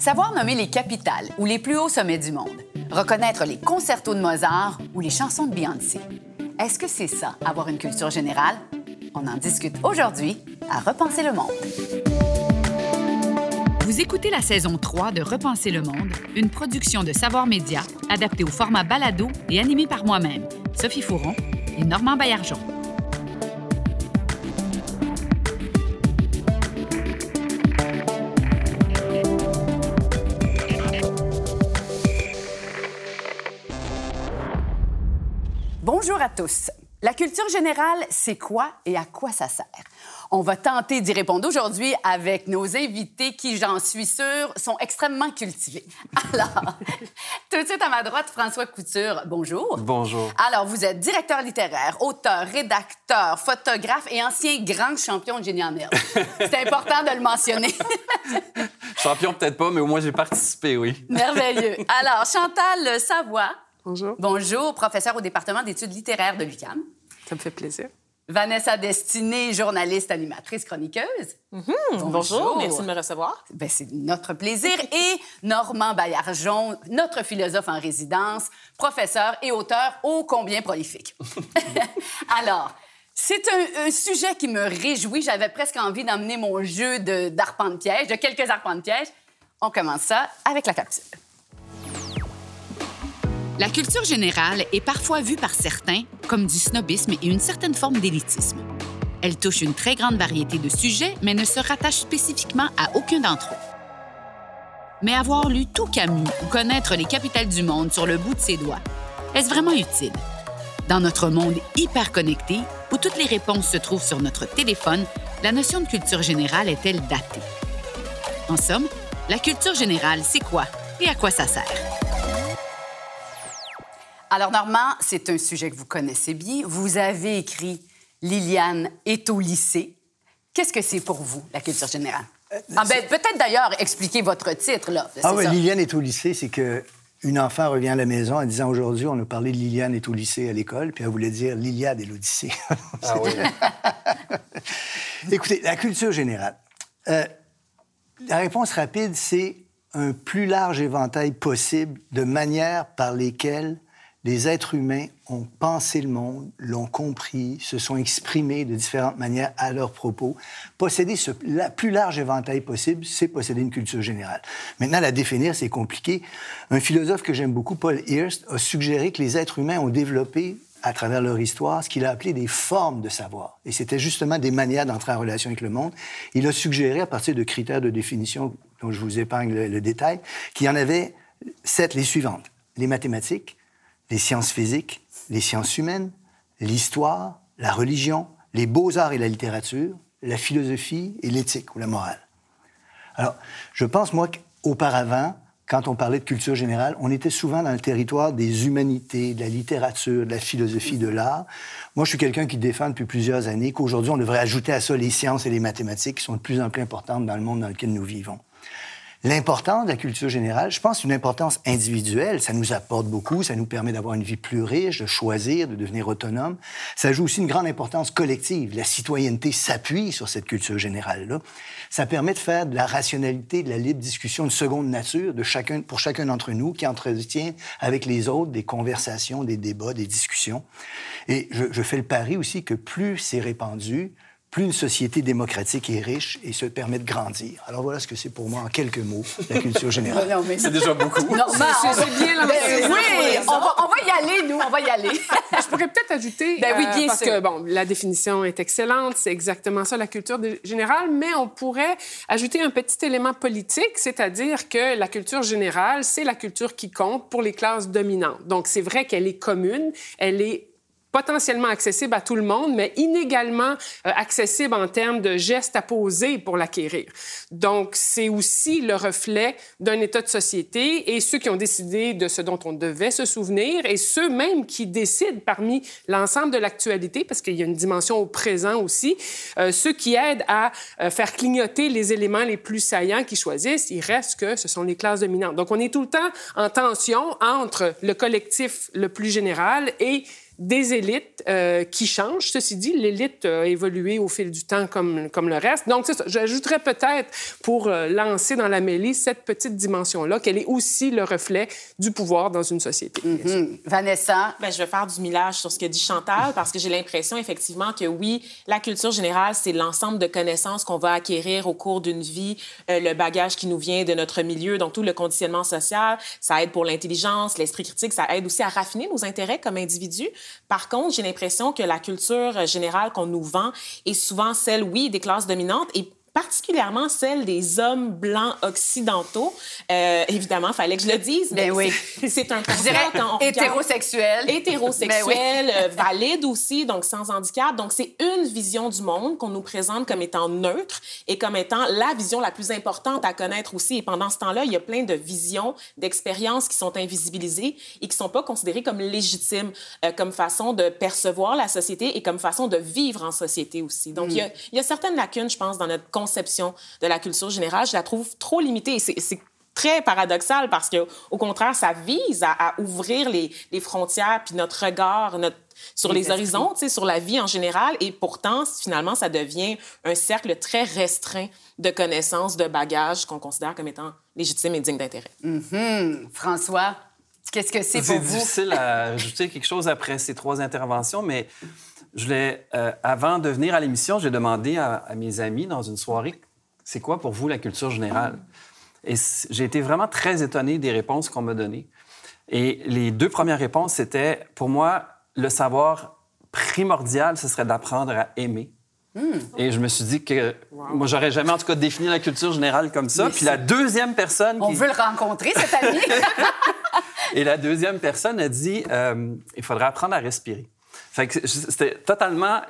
Savoir nommer les capitales ou les plus hauts sommets du monde, reconnaître les concertos de Mozart ou les chansons de Beyoncé. Est-ce que c'est ça, avoir une culture générale? On en discute aujourd'hui à Repenser le monde. Vous écoutez la saison 3 de Repenser le monde, une production de Savoir Média adaptée au format balado et animée par moi-même, Sophie Fouron et Normand Baillargeon. Tous. La culture générale, c'est quoi et à quoi ça sert? On va tenter d'y répondre aujourd'hui avec nos invités qui, j'en suis sûre, sont extrêmement cultivés. Alors, tout de suite à ma droite, François Couture, bonjour. Bonjour. Alors, vous êtes directeur littéraire, auteur, rédacteur, photographe et ancien grand champion de génie en herbe. C'est important de le mentionner. champion peut-être pas, mais au moins j'ai participé, oui. Merveilleux. Alors, Chantal Savoie, Bonjour. Bonjour, professeur au département d'études littéraires de l'UQAM. Ça me fait plaisir. Vanessa Destinée, journaliste, animatrice, chroniqueuse. bonjour. bonjour. merci de me recevoir. Ben, c'est notre plaisir. Et Normand Baillargeon, notre philosophe en résidence, professeur et auteur ô combien prolifique. Alors, c'est un, un, sujet qui me réjouit. J'avais presque envie d'emmener mon jeu d'arpent de, de piège, de quelques arpents de piège. On commence ça avec la capsule. La culture générale est parfois vue par certains comme du snobisme et une certaine forme d'élitisme. Elle touche une très grande variété de sujets, mais ne se rattache spécifiquement à aucun d'entre eux. Mais avoir lu tout Camus ou connaître les capitales du monde sur le bout de ses doigts, est-ce vraiment utile? Dans notre monde hyper connecté, où toutes les réponses se trouvent sur notre téléphone, la notion de culture générale est-elle datée? En somme, la culture générale, c'est quoi et à quoi ça sert? Alors, Normand, c'est un sujet que vous connaissez bien. Vous avez écrit Liliane est au lycée. Qu'est-ce que c'est pour vous, la culture générale? Ah, ben, peut-être d'ailleurs expliquer votre titre. Là. Ah oui, Liliane est au lycée, c'est que une enfant revient à la maison en disant aujourd'hui, on a parlé de Liliane est au lycée à l'école, puis elle voulait dire Liliade est l'Odyssée. ah oui. Écoutez, la culture générale. Euh, la réponse rapide, c'est un plus large éventail possible de manières par lesquelles les êtres humains ont pensé le monde, l'ont compris, se sont exprimés de différentes manières à leurs propos. Posséder ce la plus large éventail possible, c'est posséder une culture générale. Maintenant, la définir, c'est compliqué. Un philosophe que j'aime beaucoup, Paul Hirst, a suggéré que les êtres humains ont développé à travers leur histoire, ce qu'il a appelé des formes de savoir. Et c'était justement des manières d'entrer en relation avec le monde. Il a suggéré, à partir de critères de définition dont je vous épargne le, le détail, qu'il y en avait sept, les suivantes. Les mathématiques, les sciences physiques, les sciences humaines, l'histoire, la religion, les beaux-arts et la littérature, la philosophie et l'éthique ou la morale. Alors, je pense, moi, qu'auparavant, quand on parlait de culture générale, on était souvent dans le territoire des humanités, de la littérature, de la philosophie, de l'art. Moi, je suis quelqu'un qui défend depuis plusieurs années qu'aujourd'hui, on devrait ajouter à ça les sciences et les mathématiques qui sont de plus en plus importantes dans le monde dans lequel nous vivons. L'importance de la culture générale, je pense, une importance individuelle. Ça nous apporte beaucoup, ça nous permet d'avoir une vie plus riche, de choisir, de devenir autonome. Ça joue aussi une grande importance collective. La citoyenneté s'appuie sur cette culture générale-là. Ça permet de faire de la rationalité, de la libre discussion une seconde nature de chacun, pour chacun d'entre nous qui entretient avec les autres des conversations, des débats, des discussions. Et je, je fais le pari aussi que plus c'est répandu, plus une société démocratique est riche et se permet de grandir. Alors voilà ce que c'est pour moi en quelques mots, la culture générale. non, mais... C'est déjà beaucoup. Non, c'est bien. Ben, oui, on va, on va, y aller, nous, on va y aller. Je pourrais peut-être ajouter, ben oui, bien euh, parce sûr. que bon, la définition est excellente, c'est exactement ça la culture générale, mais on pourrait ajouter un petit élément politique, c'est-à-dire que la culture générale, c'est la culture qui compte pour les classes dominantes. Donc c'est vrai qu'elle est commune, elle est potentiellement accessible à tout le monde, mais inégalement euh, accessible en termes de gestes à poser pour l'acquérir. Donc, c'est aussi le reflet d'un état de société et ceux qui ont décidé de ce dont on devait se souvenir et ceux même qui décident parmi l'ensemble de l'actualité, parce qu'il y a une dimension au présent aussi, euh, ceux qui aident à euh, faire clignoter les éléments les plus saillants qui choisissent, il reste que ce sont les classes dominantes. Donc, on est tout le temps en tension entre le collectif le plus général et des élites euh, qui changent. Ceci dit, l'élite a évolué au fil du temps comme, comme le reste. Donc. J'ajouterais peut-être, pour euh, lancer dans la mêlée cette petite dimension-là, qu'elle est aussi le reflet du pouvoir dans une société. Mhm. Vanessa? Bien, je vais faire du millage sur ce que dit Chantal parce que j'ai l'impression, effectivement, que oui, la culture générale, c'est l'ensemble de connaissances qu'on va acquérir au cours d'une vie, euh, le bagage qui nous vient de notre milieu, donc tout le conditionnement social. Ça aide pour l'intelligence, l'esprit critique, ça aide aussi à raffiner nos intérêts comme individus. Par contre, j'ai l'impression que la culture générale qu'on nous vend est souvent celle, oui, des classes dominantes et particulièrement celle des hommes blancs occidentaux. Euh, évidemment, fallait que je le dise, mais ben oui. c'est un constat hétérosexuel. Hétérosexuel, ben euh, valide aussi, donc sans handicap. Donc, c'est une vision du monde qu'on nous présente comme étant neutre et comme étant la vision la plus importante à connaître aussi. Et pendant ce temps-là, il y a plein de visions, d'expériences qui sont invisibilisées et qui sont pas considérées comme légitimes, euh, comme façon de percevoir la société et comme façon de vivre en société aussi. Donc, il, y a, il y a certaines lacunes, je pense, dans notre conception de la culture générale, je la trouve trop limitée. Et c'est très paradoxal parce que, au contraire, ça vise à, ouvrir les, les, frontières puis notre regard notre, sur les, horizons, sur la vie en général. Et pourtant, finalement, ça devient un cercle très restreint de connaissances, de bagages qu'on considère comme étant légitimes et dignes d'intérêt. Mm-hmm. François, qu'est-ce que c'est pour vous? C'est difficile à ajouter quelque chose après ces trois interventions, mais je voulais, euh, avant de venir à l'émission, j'ai demandé à, mes amis dans une soirée, c'est quoi pour vous la culture générale? Et j'ai été vraiment très étonné des réponses qu'on m'a données. Et les deux premières réponses, c'était, pour moi, le savoir primordial, ce serait d'apprendre à aimer. Hmm. Et je me suis dit que moi, j'aurais jamais, en tout cas, défini la culture générale comme ça. Puis la deuxième personne. On veut le rencontrer, cet ami. Et la deuxième personne a dit euh, il faudrait apprendre à respirer c'était totalement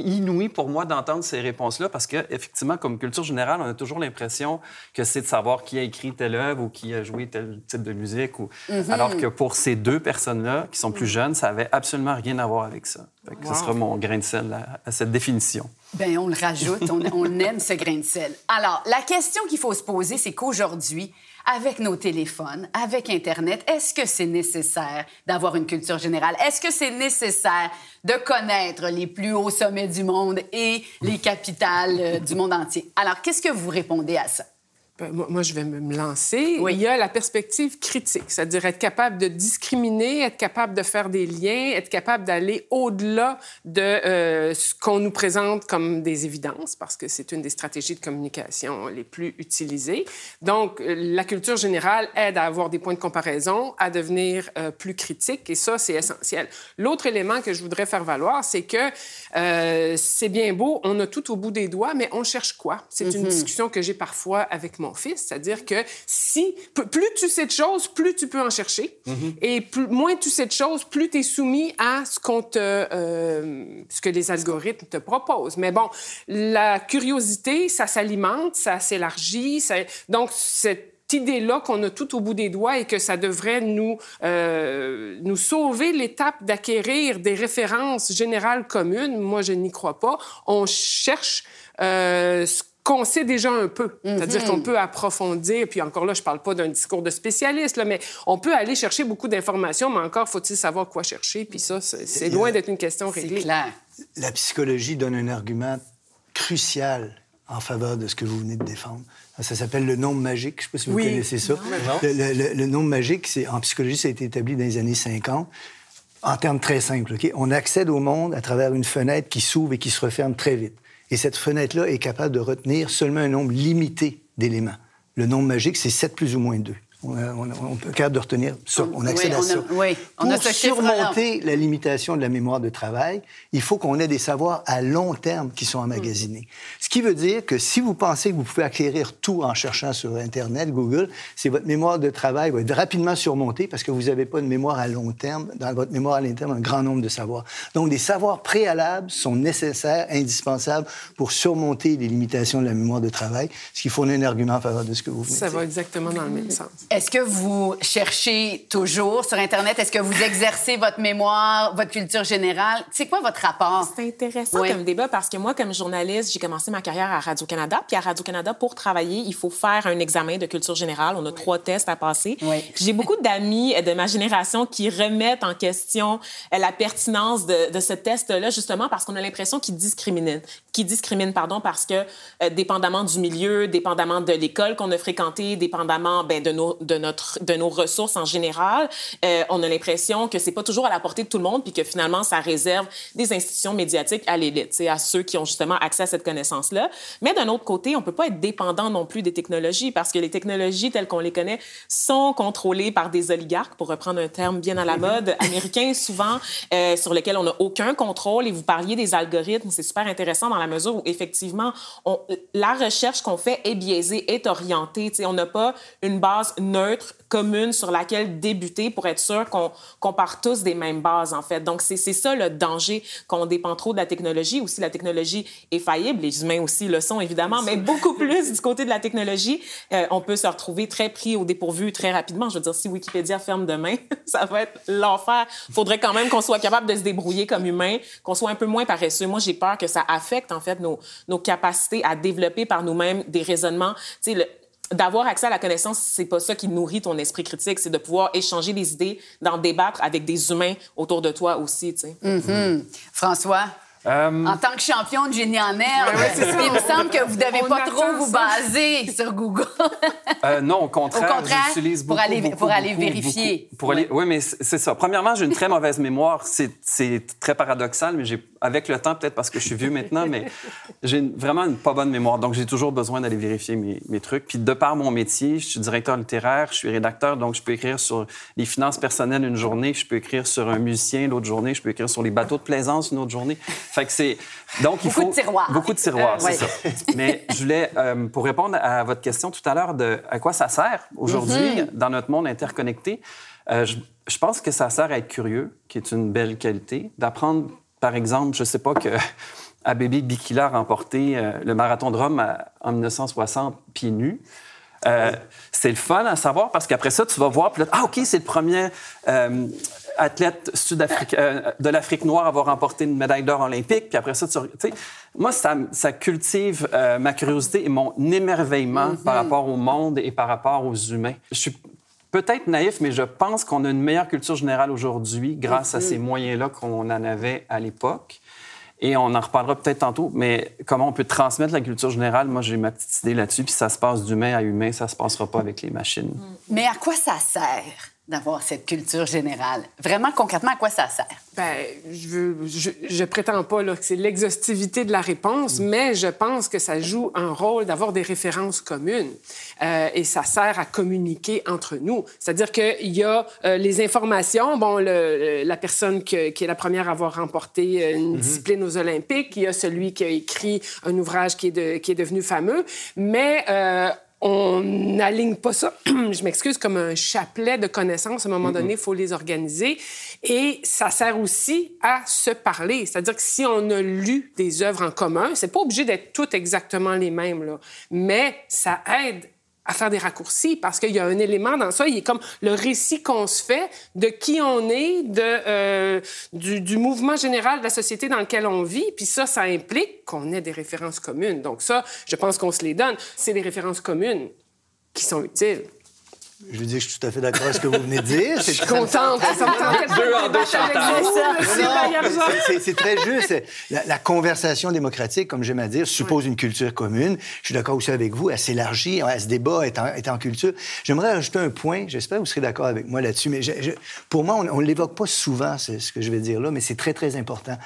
inouï pour moi d'entendre ces réponses-là parce que effectivement, comme culture générale, on a toujours l'impression que c'est de savoir qui a écrit telle œuvre ou qui a joué tel type de musique. Ou... Mm-hmm. Alors que pour ces deux personnes-là, qui sont plus jeunes, ça avait absolument rien à voir avec ça. Ce sera mon grain de sel à, cette définition. Bien, on le rajoute, on, on aime ce grain de sel. Alors, la question qu'il faut se poser, c'est qu'aujourd'hui, avec nos téléphones, avec Internet, est-ce que c'est nécessaire d'avoir une culture générale? Est-ce que c'est nécessaire de connaître les plus hauts sommets du monde et les capitales euh, du monde entier? Alors, qu'est-ce que vous répondez à ça? Ben, moi, je vais me lancer. Il y a la perspective critique, c'est-à-dire être capable de discriminer, être capable de faire des liens, être capable d'aller au-delà de euh, ce qu'on nous présente comme des évidences, parce que c'est une des stratégies de communication les plus utilisées. Donc, euh, la culture générale aide à avoir des points de comparaison, à devenir euh, plus critique, et ça, c'est essentiel. L'autre élément que je voudrais faire valoir, c'est que c'est bien beau, on a tout au bout des doigts, mais on cherche quoi? C'est une mm-hmm. discussion que j'ai parfois avec mon fils. C'est-à-dire que si plus tu sais de choses, plus tu peux en chercher. Mm-hmm. Et plus, moins tu sais de choses, plus tu es soumis à ce, qu'on te, euh, ce que les algorithmes te proposent. Mais bon, la curiosité, ça s'alimente, ça s'élargit. Ça... Donc, cette idée-là qu'on a tout au bout des doigts et que ça devrait nous, euh, nous sauver l'étape d'acquérir des références générales communes, moi, je n'y crois pas. On cherche euh, ce qu'on sait déjà un peu. C'est-à-dire qu'on mhm. peut approfondir, puis encore là, je parle pas d'un discours de spécialiste, là, mais on peut aller chercher beaucoup d'informations, mais encore faut-il savoir quoi chercher, puis ça, c'est loin d'être une question réglée. Clair. La psychologie donne un argument crucial en faveur de ce que vous venez de défendre. Ça s'appelle le nombre magique. Je ne sais pas si vous connaissez ça. Le, nombre magique, c'est en psychologie, ça a été établi dans les années 50 en termes très simples. OK? On accède au monde à travers une fenêtre qui s'ouvre et qui se referme très vite. Et cette fenêtre-là est capable de retenir seulement un nombre limité d'éléments. Le nombre magique, c'est 7 plus ou moins 2. On, peut capable de retenir ça. On accède à ça. Pour surmonter la limitation de la mémoire de travail, il faut qu'on ait des savoirs à long terme qui sont emmagasinés. Ce qui veut dire que si vous pensez que vous pouvez acquérir tout en cherchant sur Internet, Google, c'est votre mémoire de travail va être rapidement surmontée parce que vous n'avez pas de mémoire à long terme. Dans votre mémoire à long terme, un grand nombre de savoirs. Donc, des savoirs préalables sont nécessaires, indispensables pour surmonter les limitations de la mémoire de travail, ce qui fournit un argument en faveur de ce que vous venez Ça va exactement dans le même sens. Est-ce que vous cherchez toujours sur Internet? Est-ce que vous exercez votre mémoire, votre culture générale? C'est quoi votre rapport? C'est intéressant comme débat parce que moi, comme journaliste, j'ai commencé ma carrière à Radio-Canada. Puis à Radio-Canada, pour travailler, il faut faire un examen de culture générale. On a trois tests à passer. J'ai beaucoup d'amis de ma génération qui remettent en question euh, la pertinence de, de ce test-là, justement parce qu'on a l'impression qu'il discrimine. Qui discrimine, pardon, parce que euh, dépendamment du milieu, dépendamment de l'école qu'on a fréquentée, dépendamment ben, de, nos, de, notre, de nos ressources en général, euh, on a l'impression que c'est pas toujours à la portée de tout le monde, puis que finalement, ça réserve des institutions médiatiques à l'élite, à ceux qui ont justement accès à cette connaissance-là. Mais d'un autre côté, on peut pas être dépendant non plus des technologies, parce que les technologies telles qu'on les connaît sont contrôlées par des oligarques, pour reprendre un terme bien à la mode, américains souvent, euh, sur lesquels on n'a aucun contrôle. Et vous parliez des algorithmes, c'est super intéressant dans la mesure où effectivement, on, la recherche qu'on fait est biaisée, est orientée. Tu sais, on n'a pas une base neutre commune sur laquelle débuter pour être sûr qu'on part tous des mêmes bases, en fait. Donc, c'est ça le danger, qu'on dépend trop de la technologie. Aussi, la technologie est faillible. Les humains aussi le sont, évidemment, mais beaucoup plus du côté de la technologie. Euh, on peut se retrouver très pris au dépourvu très rapidement. Je veux dire, si Wikipédia ferme demain, ça va être l'enfer. faudrait quand même qu'on soit capable de se débrouiller comme humain, qu'on soit un peu moins paresseux. Moi, j'ai peur que ça affecte, en fait, nos, nos capacités à développer par nous-mêmes des raisonnements. Tu sais, d'avoir accès à la connaissance, c'est pas ça qui nourrit ton esprit critique, c'est de pouvoir échanger des idées, d'en débattre avec des humains autour de toi aussi, tu sais. François? Euh, En tant que champion de génie en herbe, il me semble que vous devez On pas trop vous baser sur Google. Euh, non, au contraire, Au contraire, j'utilise pour beaucoup, aller- beaucoup, pour aller beaucoup, vérifier. beaucoup. pour aller, oui, mais c'est c'est ça. Premièrement, j'ai une très mauvaise mémoire. C'est c'est très paradoxal, mais j'ai, avec le temps, peut-être parce que je suis vieux maintenant, mais j'ai une- vraiment une pas bonne mémoire. Donc, j'ai toujours besoin d'aller vérifier mes, mes trucs. Puis, de par mon métier, je suis directeur littéraire, je suis rédacteur, donc je peux écrire sur les finances personnelles une journée, je peux écrire sur un musicien l'autre journée, je peux écrire sur les bateaux de plaisance une autre journée. Fait que c'est donc il Beaucoup faut de tiroirs. beaucoup de tiroirs, Euh, c'est ouais. ça. Mais je voulais, euh, pour répondre à votre question tout à l'heure de à quoi ça sert aujourd'hui Mhm. dans notre monde interconnecté, euh, je, je pense que ça sert à être curieux, qui est une belle qualité, d'apprendre, par exemple, je sais pas que Abébé Bikila a remporté euh, le marathon de Rome à- en 1960 pieds nus. Euh, c'est le fun à savoir parce qu'après ça, tu vas voir, puis là, ah, OK, c'est le premier euh, athlète sud-africain euh, de l'Afrique noire avoir remporté une médaille d'or olympique. Puis après ça, tu sais, moi, ça, ça cultive euh, ma curiosité et mon émerveillement par rapport au monde et par rapport aux humains. Je suis peut-être naïf, mais je pense qu'on a une meilleure culture générale aujourd'hui grâce à ces moyens-là qu'on en avait à l'époque. Et on en reparlera peut-être tantôt, mais comment on peut transmettre la culture générale, moi j'ai ma petite idée là-dessus, puis ça se passe d'humain à humain, ça se passera pas avec les machines. Mais à quoi ça sert? D'avoir cette culture générale? Vraiment, concrètement, à quoi ça sert? Ben, je, veux, je, je prétends pas là, que c'est l'exhaustivité de la réponse, mais je pense que ça joue un rôle d'avoir des références communes. Euh, et ça sert à communiquer entre nous. C'est-à-dire qu'il y a euh, les informations. Bon, le, la personne que- qui est la première à avoir remporté euh, une discipline aux Olympiques, il y a celui qui a écrit un ouvrage qui est, de- qui est devenu fameux, mais... euh, on n'aligne pas ça, je m'excuse, comme un chapelet de connaissances. À un moment donné, il faut les organiser. Et ça sert aussi à se parler. C'est-à-dire que si on a lu des œuvres en commun, c'est pas obligé d'être toutes exactement les mêmes, là. mais ça aide à faire des raccourcis parce qu'il y a un élément dans ça, il est comme le récit qu'on se fait de qui on est, de, euh, du, du mouvement général de la société dans lequel on vit. Puis ça, ça implique qu'on ait des références communes. Donc ça, je pense qu'on se les donne. C'est des références communes qui sont utiles. Je veux dire, je suis tout à fait d'accord avec ce que vous venez de dire. Je suis contente. Ça me c'est- très juste. La, la conversation démocratique, comme j'aime à dire, suppose une culture commune. Je suis d'accord aussi avec vous. Elle s'élargit, elle se débat, est en, est en culture. J'aimerais ajouter un point. J'espère que vous serez d'accord avec moi là-dessus. Mais je- je- pour moi, on ne l'évoque pas souvent, c'est ce que je vais dire là, mais c'est très, très important.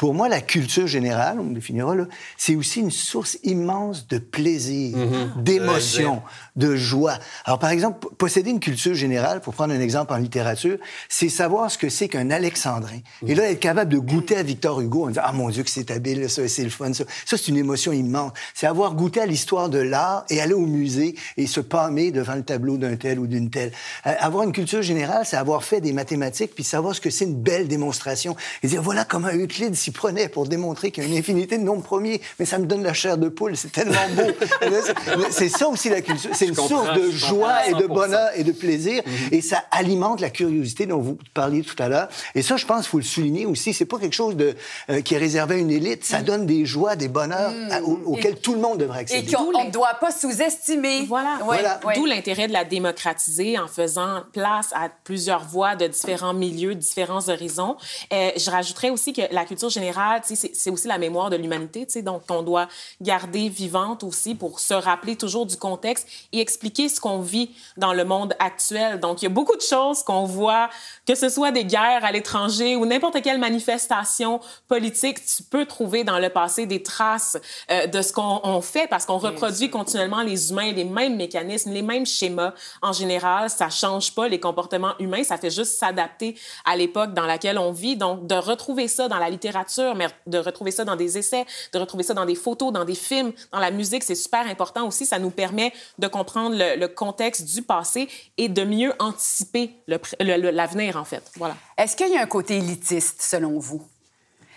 Pour moi, la culture générale, on le définira là, c'est aussi une source immense de plaisir, d'émotion, de joie. Alors, par exemple, posséder une culture générale, pour prendre un exemple en littérature, c'est savoir ce que c'est qu'un alexandrin. Et là, être capable de goûter à Victor Hugo en disant Ah mon Dieu, que c'est habile, ça, c'est le fun, ça. Ça, c'est une émotion immense. C'est avoir goûté à l'histoire de l'art et aller au musée et se pâmer devant le tableau d'un tel ou d'une telle. Euh, avoir une culture générale, c'est avoir fait des mathématiques puis savoir ce que c'est une belle démonstration. Et dire Voilà comment Euclide s'y s'y prenait pour démontrer qu'il y a une infinité de nombres premiers. Mais ça me donne la chair de poule, c'est tellement beau. c'est ça aussi la culture. C'est une source de joie et de bonheur et de plaisir. Mhm. Et ça alimente la curiosité dont vous parliez tout à l'heure. Et ça, je pense qu'il faut le souligner aussi. C'est pas quelque chose de, euh, qui est réservé à une élite. Ça mhm. donne des joies, des bonheurs mhm. auxquels tout le monde devrait accéder. Et qu'on ne doit pas sous-estimer. Voilà. voilà. D'où l'intérêt de la démocratiser en faisant place à plusieurs voix de différents milieux, différents horizons. Euh, je rajouterais aussi que la culture générale, c'est aussi la mémoire de l'humanité, donc on doit garder vivante aussi pour se rappeler toujours du contexte et expliquer ce qu'on vit dans le monde actuel. Donc, il y a beaucoup de choses qu'on voit, que ce soit des guerres à l'étranger ou n'importe quelle manifestation politique, tu peux trouver dans le passé des traces euh, de ce qu'on fait parce qu'on reproduit continuellement les humains, les mêmes mécanismes, les mêmes schémas. En général, ça change pas les comportements humains, ça fait juste s'adapter à l'époque dans laquelle on vit. Donc, de retrouver ça dans la littérature, mais de retrouver ça dans des essais, de retrouver ça dans des photos, dans des films, dans la musique, c'est super important aussi. Ça nous permet de comprendre le, contexte du passé et de mieux anticiper l'avenir, en fait. Voilà. Est-ce qu'il y a un côté élitiste, selon vous?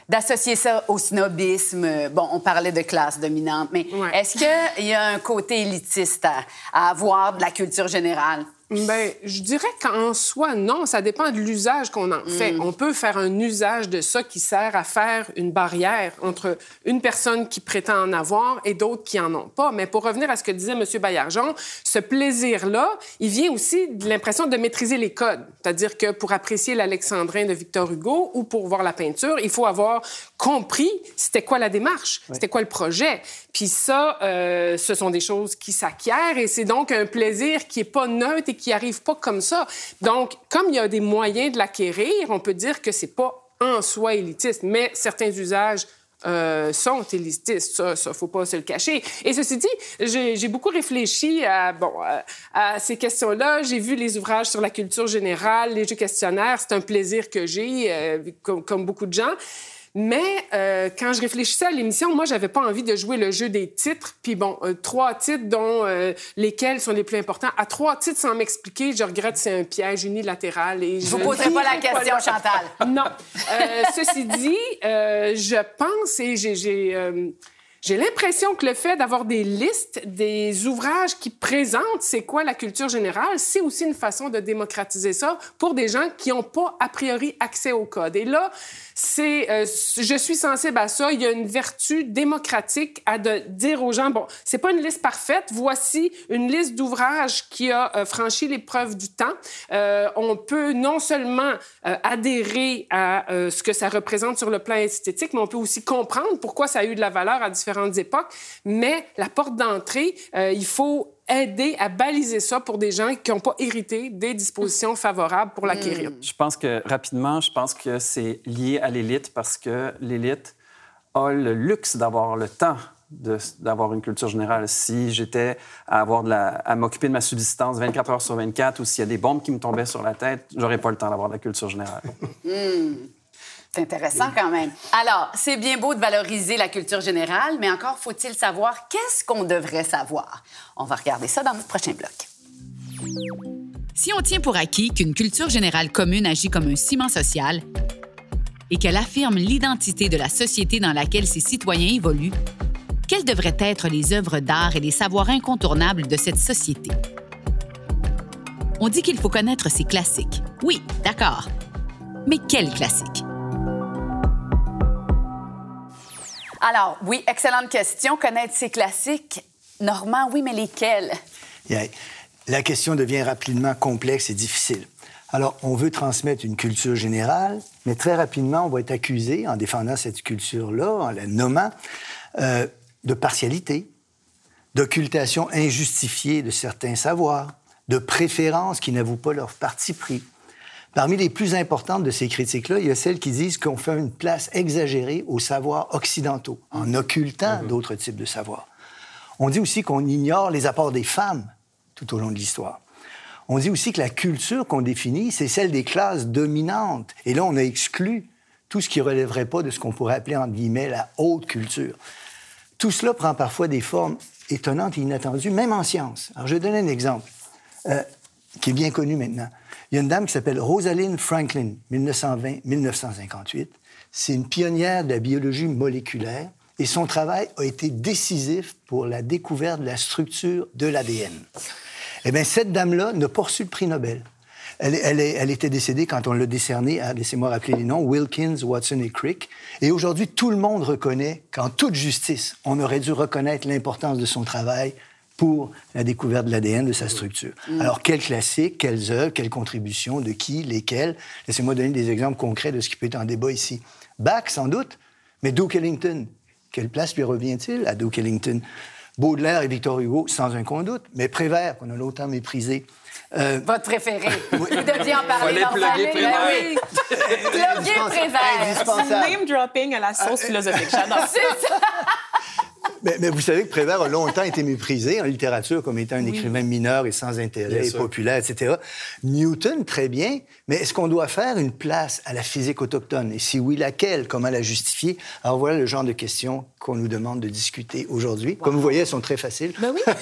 d'associer ça au snobisme. Bon, on parlait de classe dominante, mais est-ce qu'il y a un côté élitiste à, avoir de la culture générale? Bien, je dirais qu'en soi, non. Ça dépend de l'usage qu'on en fait. Mm. On peut faire un usage de ça qui sert à faire une barrière entre une personne qui prétend en avoir et d'autres qui en ont pas. Mais pour revenir à ce que disait M. Baillargeon, ce plaisir-là, il vient aussi de l'impression de maîtriser les codes. C'est-à-dire que pour apprécier l'Alexandrin de Victor Hugo ou pour voir la peinture, il faut avoir compris c'était quoi la démarche, c'était quoi le projet. Puis ça, euh, ce sont des choses qui s'acquièrent et c'est donc un plaisir qui est pas neutre et qui arrive pas comme ça. Donc, comme il y a des moyens de l'acquérir, on peut dire que c'est pas en soi élitiste, mais certains usages euh, sont élitistes. Ça, ça, faut pas se le cacher. Et ceci dit, j'ai beaucoup réfléchi à, bon, à, ces questions-là. J'ai vu les ouvrages sur la culture générale, les jeux questionnaires. C'est un plaisir que j'ai, euh, comme, beaucoup de gens. Mais euh, quand je réfléchissais à l'émission, moi, j'avais pas envie de jouer le jeu des titres. Puis bon, euh, trois titres dont euh, lesquels sont les plus importants. À trois titres sans m'expliquer, je regrette, c'est un piège unilatéral. Et je vous poserai pas la question, Chantal. Non. ceci dit, je pense et j'ai j'ai l'impression que le fait d'avoir des listes, des ouvrages qui présentent c'est quoi la culture générale, c'est aussi une façon de démocratiser ça pour des gens qui n'ont pas a priori accès au code. Et là, c'est, euh, je suis sensible à ça. Il y a une vertu démocratique à de dire aux gens, bon, c'est pas une liste parfaite. Voici une liste d'ouvrages qui a euh, franchi l'épreuve du temps. Euh, on peut non seulement adhérer à ce que ça représente sur le plan esthétique, mais on peut aussi comprendre pourquoi ça a eu de la valeur à différentes époques. Mais la porte d'entrée, il faut aider à baliser ça pour des gens qui n'ont pas hérité des dispositions favorables pour l'acquérir. Hmm. Je pense que, rapidement, je pense que c'est lié à l'élite parce que l'élite a le luxe d'avoir le temps d'avoir une culture générale. Si j'étais à, avoir de la, à m'occuper de ma subsistance 24 heures sur 24 ou s'il y a des bombes qui me tombaient sur la tête, j'aurais pas le temps d'avoir de la culture générale. Hmm. C'est intéressant quand même. Alors, c'est bien beau de valoriser la culture générale, mais encore faut-il savoir qu'est-ce qu'on devrait savoir. On va regarder ça dans notre prochain bloc. Si on tient pour acquis qu'une culture générale commune agit comme un ciment social et qu'elle affirme l'identité de la société dans laquelle ses citoyens évoluent, quelles devraient être les œuvres d'art et les savoirs incontournables de cette société? On dit qu'il faut connaître ses classiques. Oui, d'accord. Mais quels classiques? Alors, oui, excellente question. Connaître ces classiques, Normand, oui, mais lesquels? La question devient rapidement complexe et difficile. Alors, on veut transmettre une culture générale, mais très rapidement, on va être accusé, en défendant cette culture-là, en la nommant, euh, de partialité, d'occultation injustifiée de certains savoirs, de préférences qui n'avouent pas leur parti pris, Parmi les plus importantes de ces critiques-là, il y a celles qui disent qu'on fait une place exagérée aux savoirs occidentaux, en occultant mhm. d'autres types de savoirs. On dit aussi qu'on ignore les apports des femmes tout au long de l'histoire. On dit aussi que la culture qu'on définit, c'est celle des classes dominantes. Et là, on a exclu tout ce qui relèverait pas de ce qu'on pourrait appeler, entre guillemets, la haute culture. Tout cela prend parfois des formes étonnantes et inattendues, même en sciences. Alors, je vais donner un exemple euh, qui est bien connu maintenant. Il y a une dame qui s'appelle Rosalind Franklin, 1920-1958. c'est une pionnière de la biologie moléculaire et son travail a été décisif pour la découverte de la structure de l'ADN. Eh bien, cette dame-là n'a pas reçu le prix Nobel. Elle, était décédée quand on l'a décerné laissez-moi rappeler les noms, Wilkins, Watson et Crick. Et aujourd'hui, tout le monde reconnaît qu'en toute justice, on aurait dû reconnaître l'importance de son travail pour la découverte de l'ADN, de sa structure. Mm. Alors, quels classiques, quelles œuvres, quelles contributions, de qui, lesquelles? Laissez-moi donner des exemples concrets de ce qui peut être en débat ici. Bach, sans doute, mais Duke Ellington, quelle place lui revient-il à Duke Ellington? Baudelaire et Victor Hugo, sans un doute, mais Prévert, qu'on a longtemps méprisé. Euh... Votre préféré. Vous deviez en parler dans Prévert. Ben oui. plugger Prévert. Name dropping à la sauce Ah, philosophique. J'adore. C'est ça. Mais, mais, vous savez que Prévert a longtemps été méprisé en littérature comme étant un écrivain mineur et sans intérêt, Bien et sûr. populaire, etc. Newton, très bien, mais est-ce qu'on doit faire une place à la physique autochtone? Et si oui, laquelle? Comment la justifier? Alors voilà le genre de questions qu'on nous demande de discuter aujourd'hui. Comme vous voyez, elles sont très faciles. Ben oui.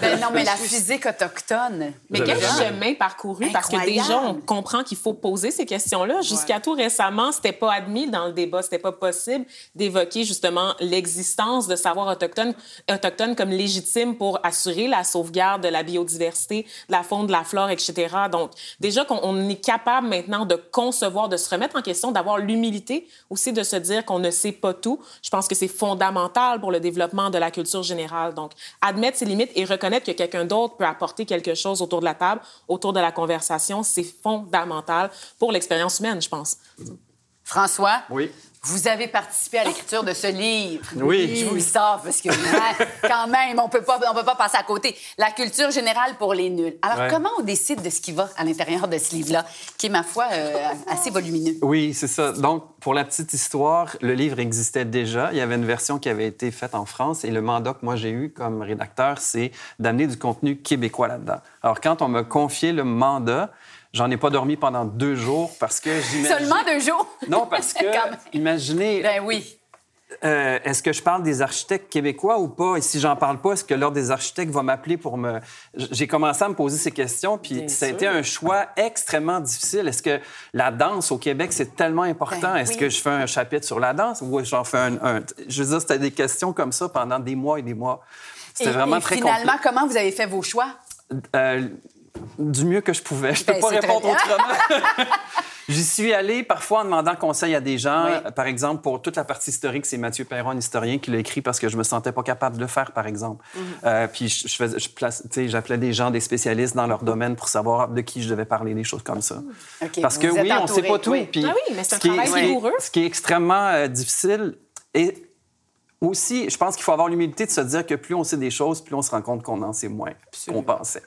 Ben non, mais la physique autochtone. Mais quel chemin parcouru? Parce que déjà, on comprend qu'il faut poser ces questions-là. Jusqu'à tout récemment, c'était pas admis dans le débat, c'était pas possible d'évoquer justement l'existence de savoirs autochtones, autochtones comme légitime pour assurer la sauvegarde de la biodiversité, de la faune, de la flore, etc. Donc, déjà qu'on on est capable maintenant de concevoir, de se remettre en question, d'avoir l'humilité aussi de se dire qu'on ne sait pas tout. Je pense que c'est fondamental pour le développement de la culture générale. Donc, admettre ses limites et reconnaître que quelqu'un d'autre peut apporter quelque chose autour de la table, autour de la conversation, c'est fondamental pour l'expérience humaine, je pense. François, Oui. Vous avez participé à l'écriture de ce livre. Oui. Je vous le sors parce que quand même, on peut pas, on peut pas passer à côté. La culture générale pour les nuls. Alors, Ouais. comment on décide de ce qui va à l'intérieur de ce livre-là, qui est, ma foi, euh, assez volumineux? Oui, c'est ça. Donc, pour la petite histoire, le livre existait déjà. Il y avait une version qui avait été faite en France et le mandat que moi j'ai eu comme rédacteur, c'est d'amener du contenu québécois là-dedans. Alors, quand on m'a confié le mandat, j'en ai pas dormi pendant deux jours parce que j'imagine... Seulement deux jours? Non, parce que, imaginez, Ben oui. euh, est-ce que je parle des architectes québécois ou pas? Et si j'en parle pas, est-ce que l'Ordre des architectes va m'appeler pour me... J'ai commencé à me poser ces questions, puis ça a été un choix extrêmement difficile. Est-ce que la danse au Québec, c'est tellement important? Ben est-ce oui. que je fais un chapitre sur la danse ou j'en fais un... un- Je veux dire, c'était des questions comme ça pendant des mois et des mois. C'était vraiment et très finalement, complexe. comment vous avez fait vos choix? Euh, du mieux que je pouvais. Je peux Ben, pas répondre autrement. J'y suis allé parfois en demandant conseil à des gens. Oui. Par exemple, pour toute la partie historique, c'est Mathieu Perron, un historien, qui l'a écrit parce que je me sentais pas capable de le faire, par exemple. Mhm. Euh, puis je, je faisais, je place- tu sais, j'appelais des gens, des spécialistes dans leur domaine pour savoir de qui je devais parler, des choses comme ça. Parce que oui, on sait entouré, pas tout. oui. Puis Ah oui, mais c'est un ce travail est- rigoureux. Ce qui est extrêmement euh, difficile et aussi, je pense qu'il faut avoir l'humilité de se dire que plus on sait des choses, plus on se rend compte qu'on en sait moins qu'on pensait.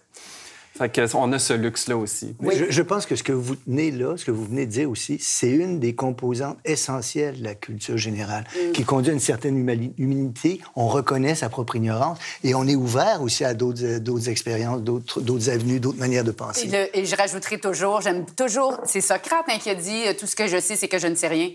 Fait que, on a ce luxe-là aussi. Mais Je, je pense que ce que vous tenez là, ce que vous venez de dire aussi, c'est une des composantes essentielles de la culture générale, qui conduit à une certaine humilité. On reconnaît sa propre ignorance et on est ouvert aussi à d'autres euh, expériences, d'autres avenues, d'autres manières de Et, penser. le- et je rajouterai toujours, j'aime toujours, c'est Socrate hein, qui a dit euh, tout ce que je sais, c'est que je ne sais rien.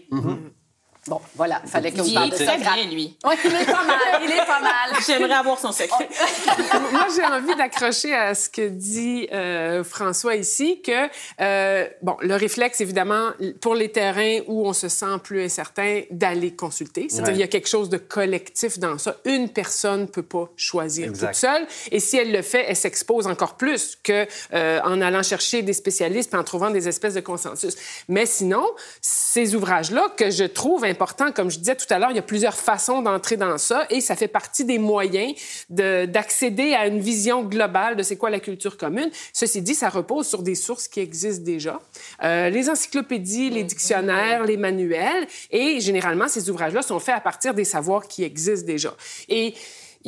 Bon, voilà, fallait qu'on Il parle de bien, lui. Oui, il est pas mal, il est pas mal. J'aimerais avoir son secret. Moi, j'ai envie d'accrocher à ce que dit euh, François ici, que, euh, bon, le réflexe, évidemment, pour les terrains où on se sent plus incertain, d'aller consulter. C'est-à-dire Ouais. qu'il y a quelque chose de collectif dans ça. Une personne ne peut pas choisir Exact. toute seule. Et si elle le fait, elle s'expose encore plus que euh, en allant chercher des spécialistes puis en trouvant des espèces de consensus. Mais sinon, ces ouvrages-là, que je trouve importants, comme je disais tout à l'heure, il y a plusieurs façons d'entrer dans ça et ça fait partie des moyens de- d'accéder à une vision globale de c'est quoi la culture commune. Ceci dit, ça repose sur des sources qui existent déjà. Euh, les encyclopédies, les dictionnaires, les manuels et généralement, ces ouvrages-là sont faits à partir des savoirs qui existent déjà. Et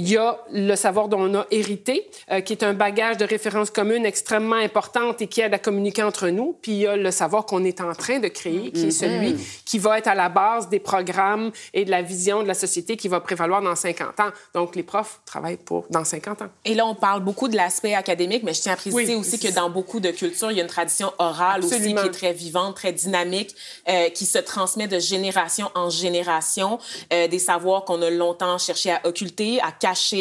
il y a le savoir dont on a hérité, euh, qui est un bagage de références communes extrêmement importante et qui aide à communiquer entre nous. Puis il y a le savoir qu'on est en train de créer, qui est celui qui va être à la base des programmes et de la vision de la société qui va prévaloir dans 50 ans. Donc les profs travaillent pour dans 50 ans. Et là, on parle beaucoup de l'aspect académique, mais je tiens à préciser Oui, aussi que dans beaucoup de cultures, il y a une tradition orale Absolument. aussi qui est très vivante, très dynamique, euh, qui se transmet de génération en génération. Euh, des savoirs qu'on a longtemps cherché à occulter, à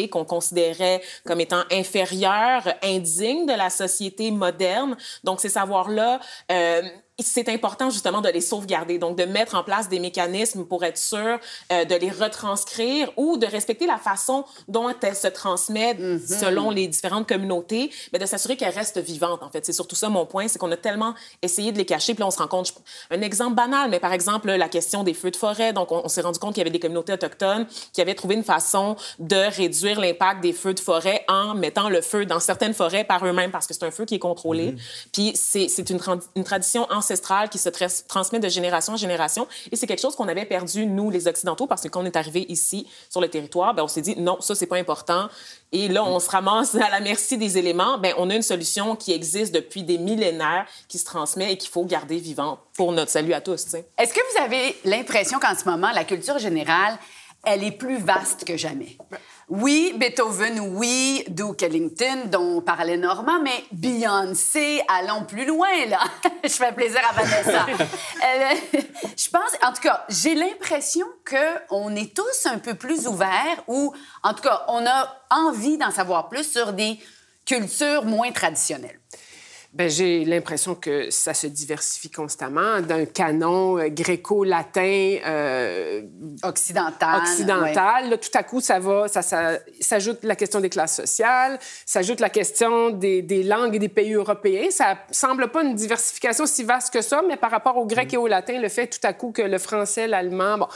qu'on considérait comme étant inférieurs, indignes de la société moderne. Donc, ces savoirs-là... euh, c'est important justement de les sauvegarder, donc de mettre en place des mécanismes pour être sûr euh, de les retranscrire ou de respecter la façon dont elles se transmettent Mhm. selon les différentes communautés, mais de s'assurer qu'elles restent vivantes. En fait, c'est surtout ça mon point, c'est qu'on a tellement essayé de les cacher, puis là, on se rend compte. Un exemple banal, mais par exemple la question des feux de forêt. Donc, on, on s'est rendu compte qu'il y avait des communautés autochtones qui avaient trouvé une façon de réduire l'impact des feux de forêt en mettant le feu dans certaines forêts par eux-mêmes parce que c'est un feu qui est contrôlé. Puis c'est une, une tradition qui se transmet de génération en génération. Et c'est quelque chose qu'on avait perdu, nous, les Occidentaux, parce que quand on est arrivé ici, sur le territoire, ben, on s'est dit non, ça, c'est pas important. Et là, on se ramasse à la merci des éléments. Ben, on a une solution qui existe depuis des millénaires, qui se transmet et qu'il faut garder vivante pour notre salut à tous. Est-ce que vous avez l'impression qu'en ce moment, la culture générale, elle est plus vaste que jamais? Oui, Beethoven, oui, Duke Ellington, dont on parlait Normand, mais Beyoncé, allons plus loin, là. Je fais plaisir à Vanessa. Euh, je pense, en tout cas, j'ai l'impression qu'on est tous un peu plus ouverts ou, en tout cas, on a envie d'en savoir plus sur des cultures moins traditionnelles. Ben, j'ai l'impression que ça se diversifie constamment d'un canon euh, gréco-latin euh, Occidentales. occidental. Là, tout à coup, ça va, ça, ça s'ajoute la question des classes sociales, s'ajoute la question des, des langues et des pays européens. Ça semble pas une diversification si vaste que ça, mais par rapport au grec et au latin, le fait tout à coup que le français, l'allemand, bon,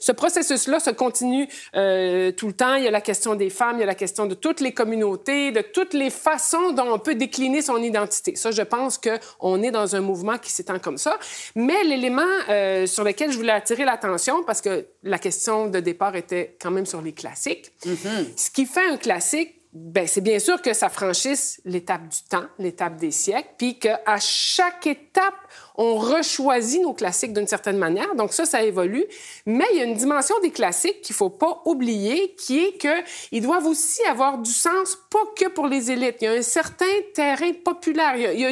ce processus-là se continue euh, tout le temps. Il y a la question des femmes, il y a la question de toutes les communautés, de toutes les façons dont on peut décliner son identité. Ça, je pense qu'on est dans un mouvement qui s'étend comme ça. Mais l'élément euh, sur lequel je voulais attirer l'attention, parce que la question de départ était quand même sur les classiques, ce qui fait un classique, ben, c'est bien sûr que ça franchisse l'étape du temps, l'étape des siècles, puis qu'à chaque étape, on rechoisit nos classiques d'une certaine manière. Donc ça, ça évolue. Mais il y a une dimension des classiques qu'il faut pas oublier, qui est qu'ils doivent aussi avoir du sens, pas que pour les élites. Il y a un certain terrain populaire. Il y a,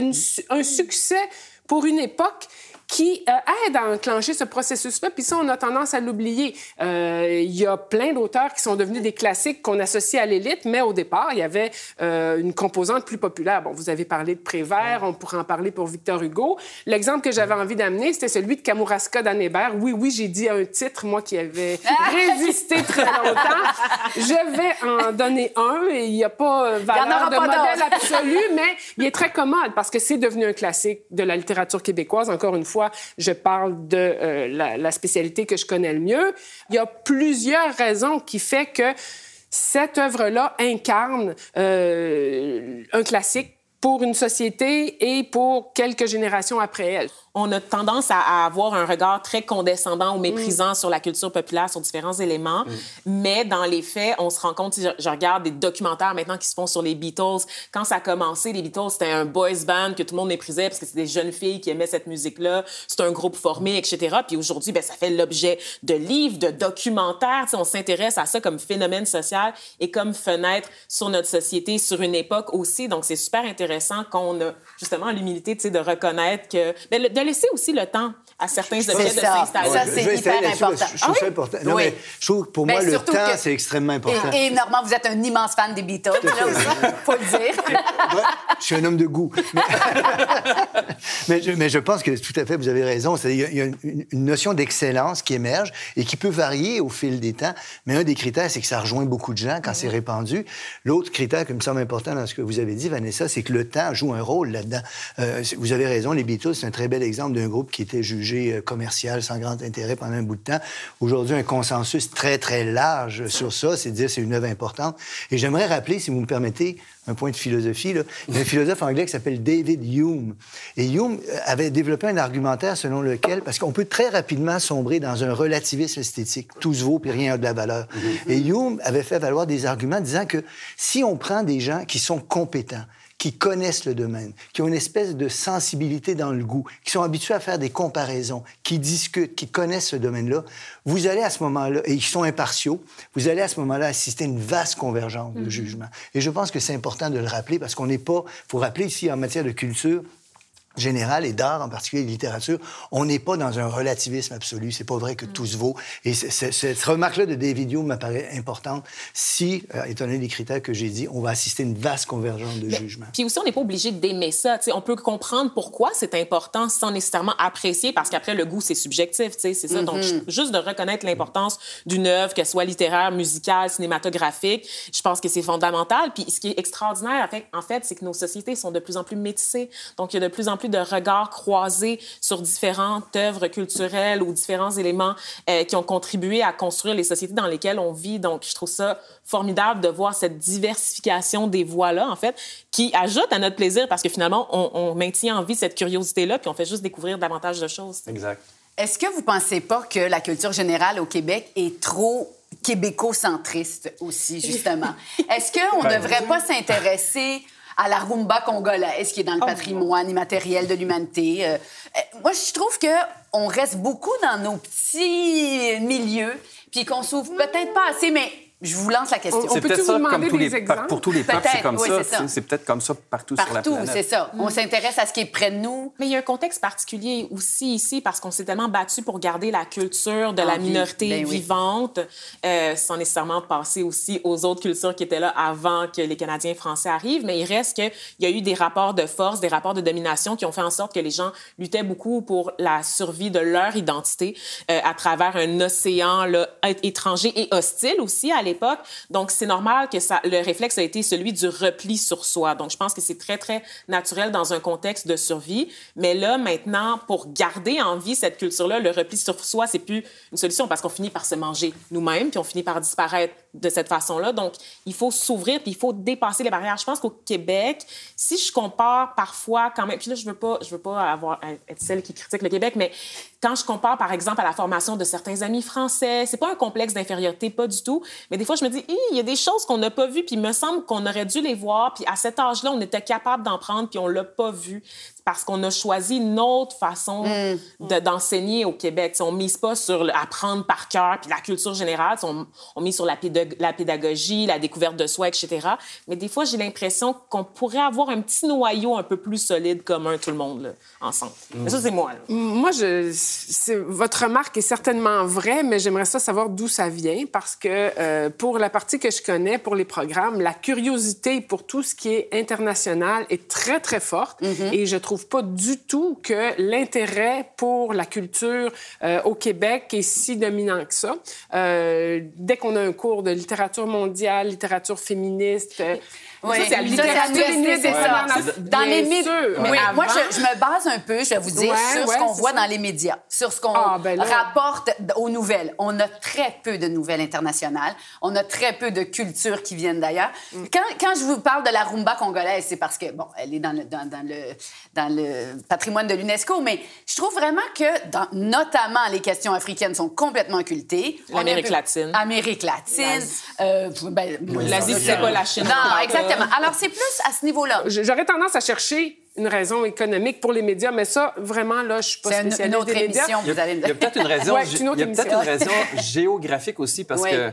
un succès pour une époque qui euh, aide à enclencher ce processus-là. Puis ça, on a tendance à l'oublier. Euh, il y a plein d'auteurs qui sont devenus des classiques qu'on associe à l'élite, mais au départ, il y avait euh, une composante plus populaire. Bon, vous avez parlé de Prévert, on pourrait en parler pour Victor Hugo. L'exemple que j'avais envie d'amener, c'était celui de Kamouraska d'Annébert. Oui, oui, j'ai dit un titre, moi qui avais résisté très longtemps. Je vais en donner un et il n'y a pas euh, valeur de pas modèle absolu, mais il est très commode parce que c'est devenu un classique de la littérature québécoise. Encore une je parle de euh, la, la spécialité que je connais le mieux. Il y a plusieurs raisons qui fait que cette œuvre-là incarne euh, un classique pour une société et pour quelques générations après elle. on a tendance à, à avoir un regard très condescendant ou méprisant sur la culture populaire, sur différents éléments. Mais dans les faits, on se rend compte, si je, je regarde des documentaires maintenant qui se font sur les Beatles. Quand ça a commencé, les Beatles, c'était un boys band que tout le monde méprisait parce que c'était des jeunes filles qui aimaient cette musique-là. C'est un groupe formé, etc. Puis aujourd'hui, ben, ça fait l'objet de livres, de documentaires. On s'intéresse à ça comme phénomène social et comme fenêtre sur notre société, sur une époque aussi. Donc, c'est super intéressant qu'on a justement l'humilité de reconnaître que... ben, de laisser aussi le temps à certains objets de ça. s'installer. Ça, c'est hyper important. Je trouve Ah ça oui? important. Non, Oui. mais je trouve que pour Ben, moi, le temps, que- c'est extrêmement important. Et, et Normand, vous êtes un immense fan des Beatles, là faut le dire. Ouais, je suis un homme de goût. Mais, mais, je, mais je pense que tout à fait, vous avez raison. Il y a, une, une notion d'excellence qui émerge et qui peut varier au fil des temps. Mais un des critères, c'est que ça rejoint beaucoup de gens quand c'est répandu. L'autre critère qui me semble important dans ce que vous avez dit, Vanessa, c'est que le temps joue un rôle là-dedans. Euh, vous avez raison, les Beatles, c'est un très bel exemple d'un groupe qui était jugé euh, commercial, sans grand intérêt pendant un bout de temps. Aujourd'hui, un consensus très, très large sur ça, c'est de dire c'est une œuvre importante. Et j'aimerais rappeler, si vous me permettez, un point de philosophie. Là. Il y a un philosophe anglais qui s'appelle David Hume. Et Hume euh, avait développé un argumentaire selon lequel, parce qu'on peut très rapidement sombrer dans un relativisme esthétique. Tout se vaut, puis rien n'a de la valeur. Et Hume avait fait valoir des arguments disant que si on prend des gens qui sont compétents, qui connaissent le domaine, qui ont une espèce de sensibilité dans le goût, qui sont habitués à faire des comparaisons, qui discutent, qui connaissent ce domaine-là, vous allez à ce moment-là, et ils sont impartiaux, vous allez à ce moment-là assister à une vaste convergence de jugement. Et je pense que c'est important de le rappeler parce qu'on n'est pas, faut rappeler ici en matière de culture, générale et d'art, en particulier de littérature, on n'est pas dans un relativisme absolu. C'est pas vrai que tout se vaut. Et cette remarque-là de David Hume m'apparaît importante si, euh, étant donné des critères que j'ai dit, on va assister à une vaste convergence de jugement. Puis aussi, on n'est pas obligé d'aimer ça. tu sais. on peut comprendre pourquoi c'est important sans nécessairement apprécier, parce qu'après, le goût, c'est subjectif. tu sais, C'est ça. Donc, je- juste de reconnaître l'importance d'une œuvre, qu'elle soit littéraire, musicale, cinématographique, je pense que c'est fondamental. Puis ce qui est extraordinaire, en fait, en fait c'est que nos sociétés sont de plus en plus métissées. Donc, il y a de plus en plus de regards croisés sur différentes œuvres culturelles ou différents éléments euh, qui ont contribué à construire les sociétés dans lesquelles on vit. Donc, je trouve ça formidable de voir cette diversification des voix-là, en fait, qui ajoute à notre plaisir parce que finalement, on, on maintient en vie cette curiosité-là, puis on fait juste découvrir davantage de choses. Exact. Est-ce que vous pensez pas que la culture générale au Québec est trop québéco-centriste aussi, justement? Est-ce qu'on ne Ben, devrait pas s'intéresser à la rumba congolaise qui est dans le patrimoine immatériel de l'humanité? Euh, euh, moi, je trouve que on reste beaucoup dans nos petits milieux, puis qu'on s'ouvre peut-être pas assez, mais je vous lance la question. On peut-tu vous demander des les, exemples? pour tous les peuples, c'est Peut-être, comme oui, ça. c'est peut-être comme ça partout, sur la Partout, planète. c'est ça. On s'intéresse à ce qui est près de nous. Mais il y a un contexte particulier aussi ici parce qu'on s'est tellement battu pour garder la culture de En la vie. minorité Ben oui. vivante, euh, sans nécessairement passer aussi aux autres cultures qui étaient là avant que les Canadiens français arrivent. Mais il reste qu'il y a eu des rapports de force, des rapports de domination qui ont fait en sorte que les gens luttaient beaucoup pour la survie de leur identité euh, à travers un océan là, étranger et hostile aussi à Donc, c'est normal que ça, le réflexe a été celui du repli sur soi. Donc, je pense que c'est très, très naturel dans un contexte de survie. Mais là, maintenant, pour garder en vie cette culture-là, le repli sur soi, c'est plus une solution parce qu'on finit par se manger nous-mêmes, puis on finit par disparaître de cette façon-là. Donc, il faut s'ouvrir, puis il faut dépasser les barrières. Je pense qu'au Québec, si je compare parfois quand même, puis là, je veux pas, je veux pas être celle qui critique le Québec, mais quand je compare, par exemple, à la formation de certains amis français, c'est pas un complexe d'infériorité, pas du tout, mais des fois, je me dis, il y a des choses qu'on n'a pas vues, puis il me semble qu'on aurait dû les voir, puis à cet âge-là, on était capable d'en prendre, puis on l'a pas vu parce qu'on a choisi une autre façon de- d'enseigner au Québec. T'sais, on mise pas sur le- apprendre par cœur, puis la culture générale, on, on mise sur la, pédag- la pédagogie, la découverte de soi, etc. Mais des fois, j'ai l'impression qu'on pourrait avoir un petit noyau un peu plus solide commun, tout le monde, là, ensemble. Mais ça, c'est moi. là. Moi, je, c'est- votre remarque est certainement vraie, mais j'aimerais ça savoir d'où ça vient parce que euh, pour la partie que je connais, pour les programmes, la curiosité pour tout ce qui est international est très, très forte et je trouve pas du tout que l'intérêt pour la culture euh, au Québec est si dominant que ça. Euh, dès qu'on a un cours de littérature mondiale, littérature féministe... euh, Oui, ça, c'est ça. internationale. Dans les médias. sûr, mais Oui, moi, je, je me base un peu, je vais vous dire, Ouais, sur ouais, ce qu'on voit ça. dans les médias, sur ce qu'on Ah, ben rapporte aux nouvelles. On a très peu de nouvelles internationales. On a très peu de cultures qui viennent d'ailleurs. Mm. Quand, quand je vous parle de la rumba congolaise, c'est parce que, bon, elle est dans le, dans, dans le, dans le patrimoine de l'UNESCO, mais je trouve vraiment que, dans, notamment, les questions africaines sont complètement occultées. L'Amérique latine. Amérique latine. euh, ben, L'Asie, c'est pas la Chine. Non, exactement. Alors, c'est plus à ce niveau-là. J'aurais tendance à chercher une raison économique pour les médias, mais ça, vraiment, là, je suis pas C'est une, une spécialiste autre des émission, Il y vous a, allez il y a peut-être une raison, Ouais, c'est une autre il y a peut-être une raison géographique aussi parce Oui, que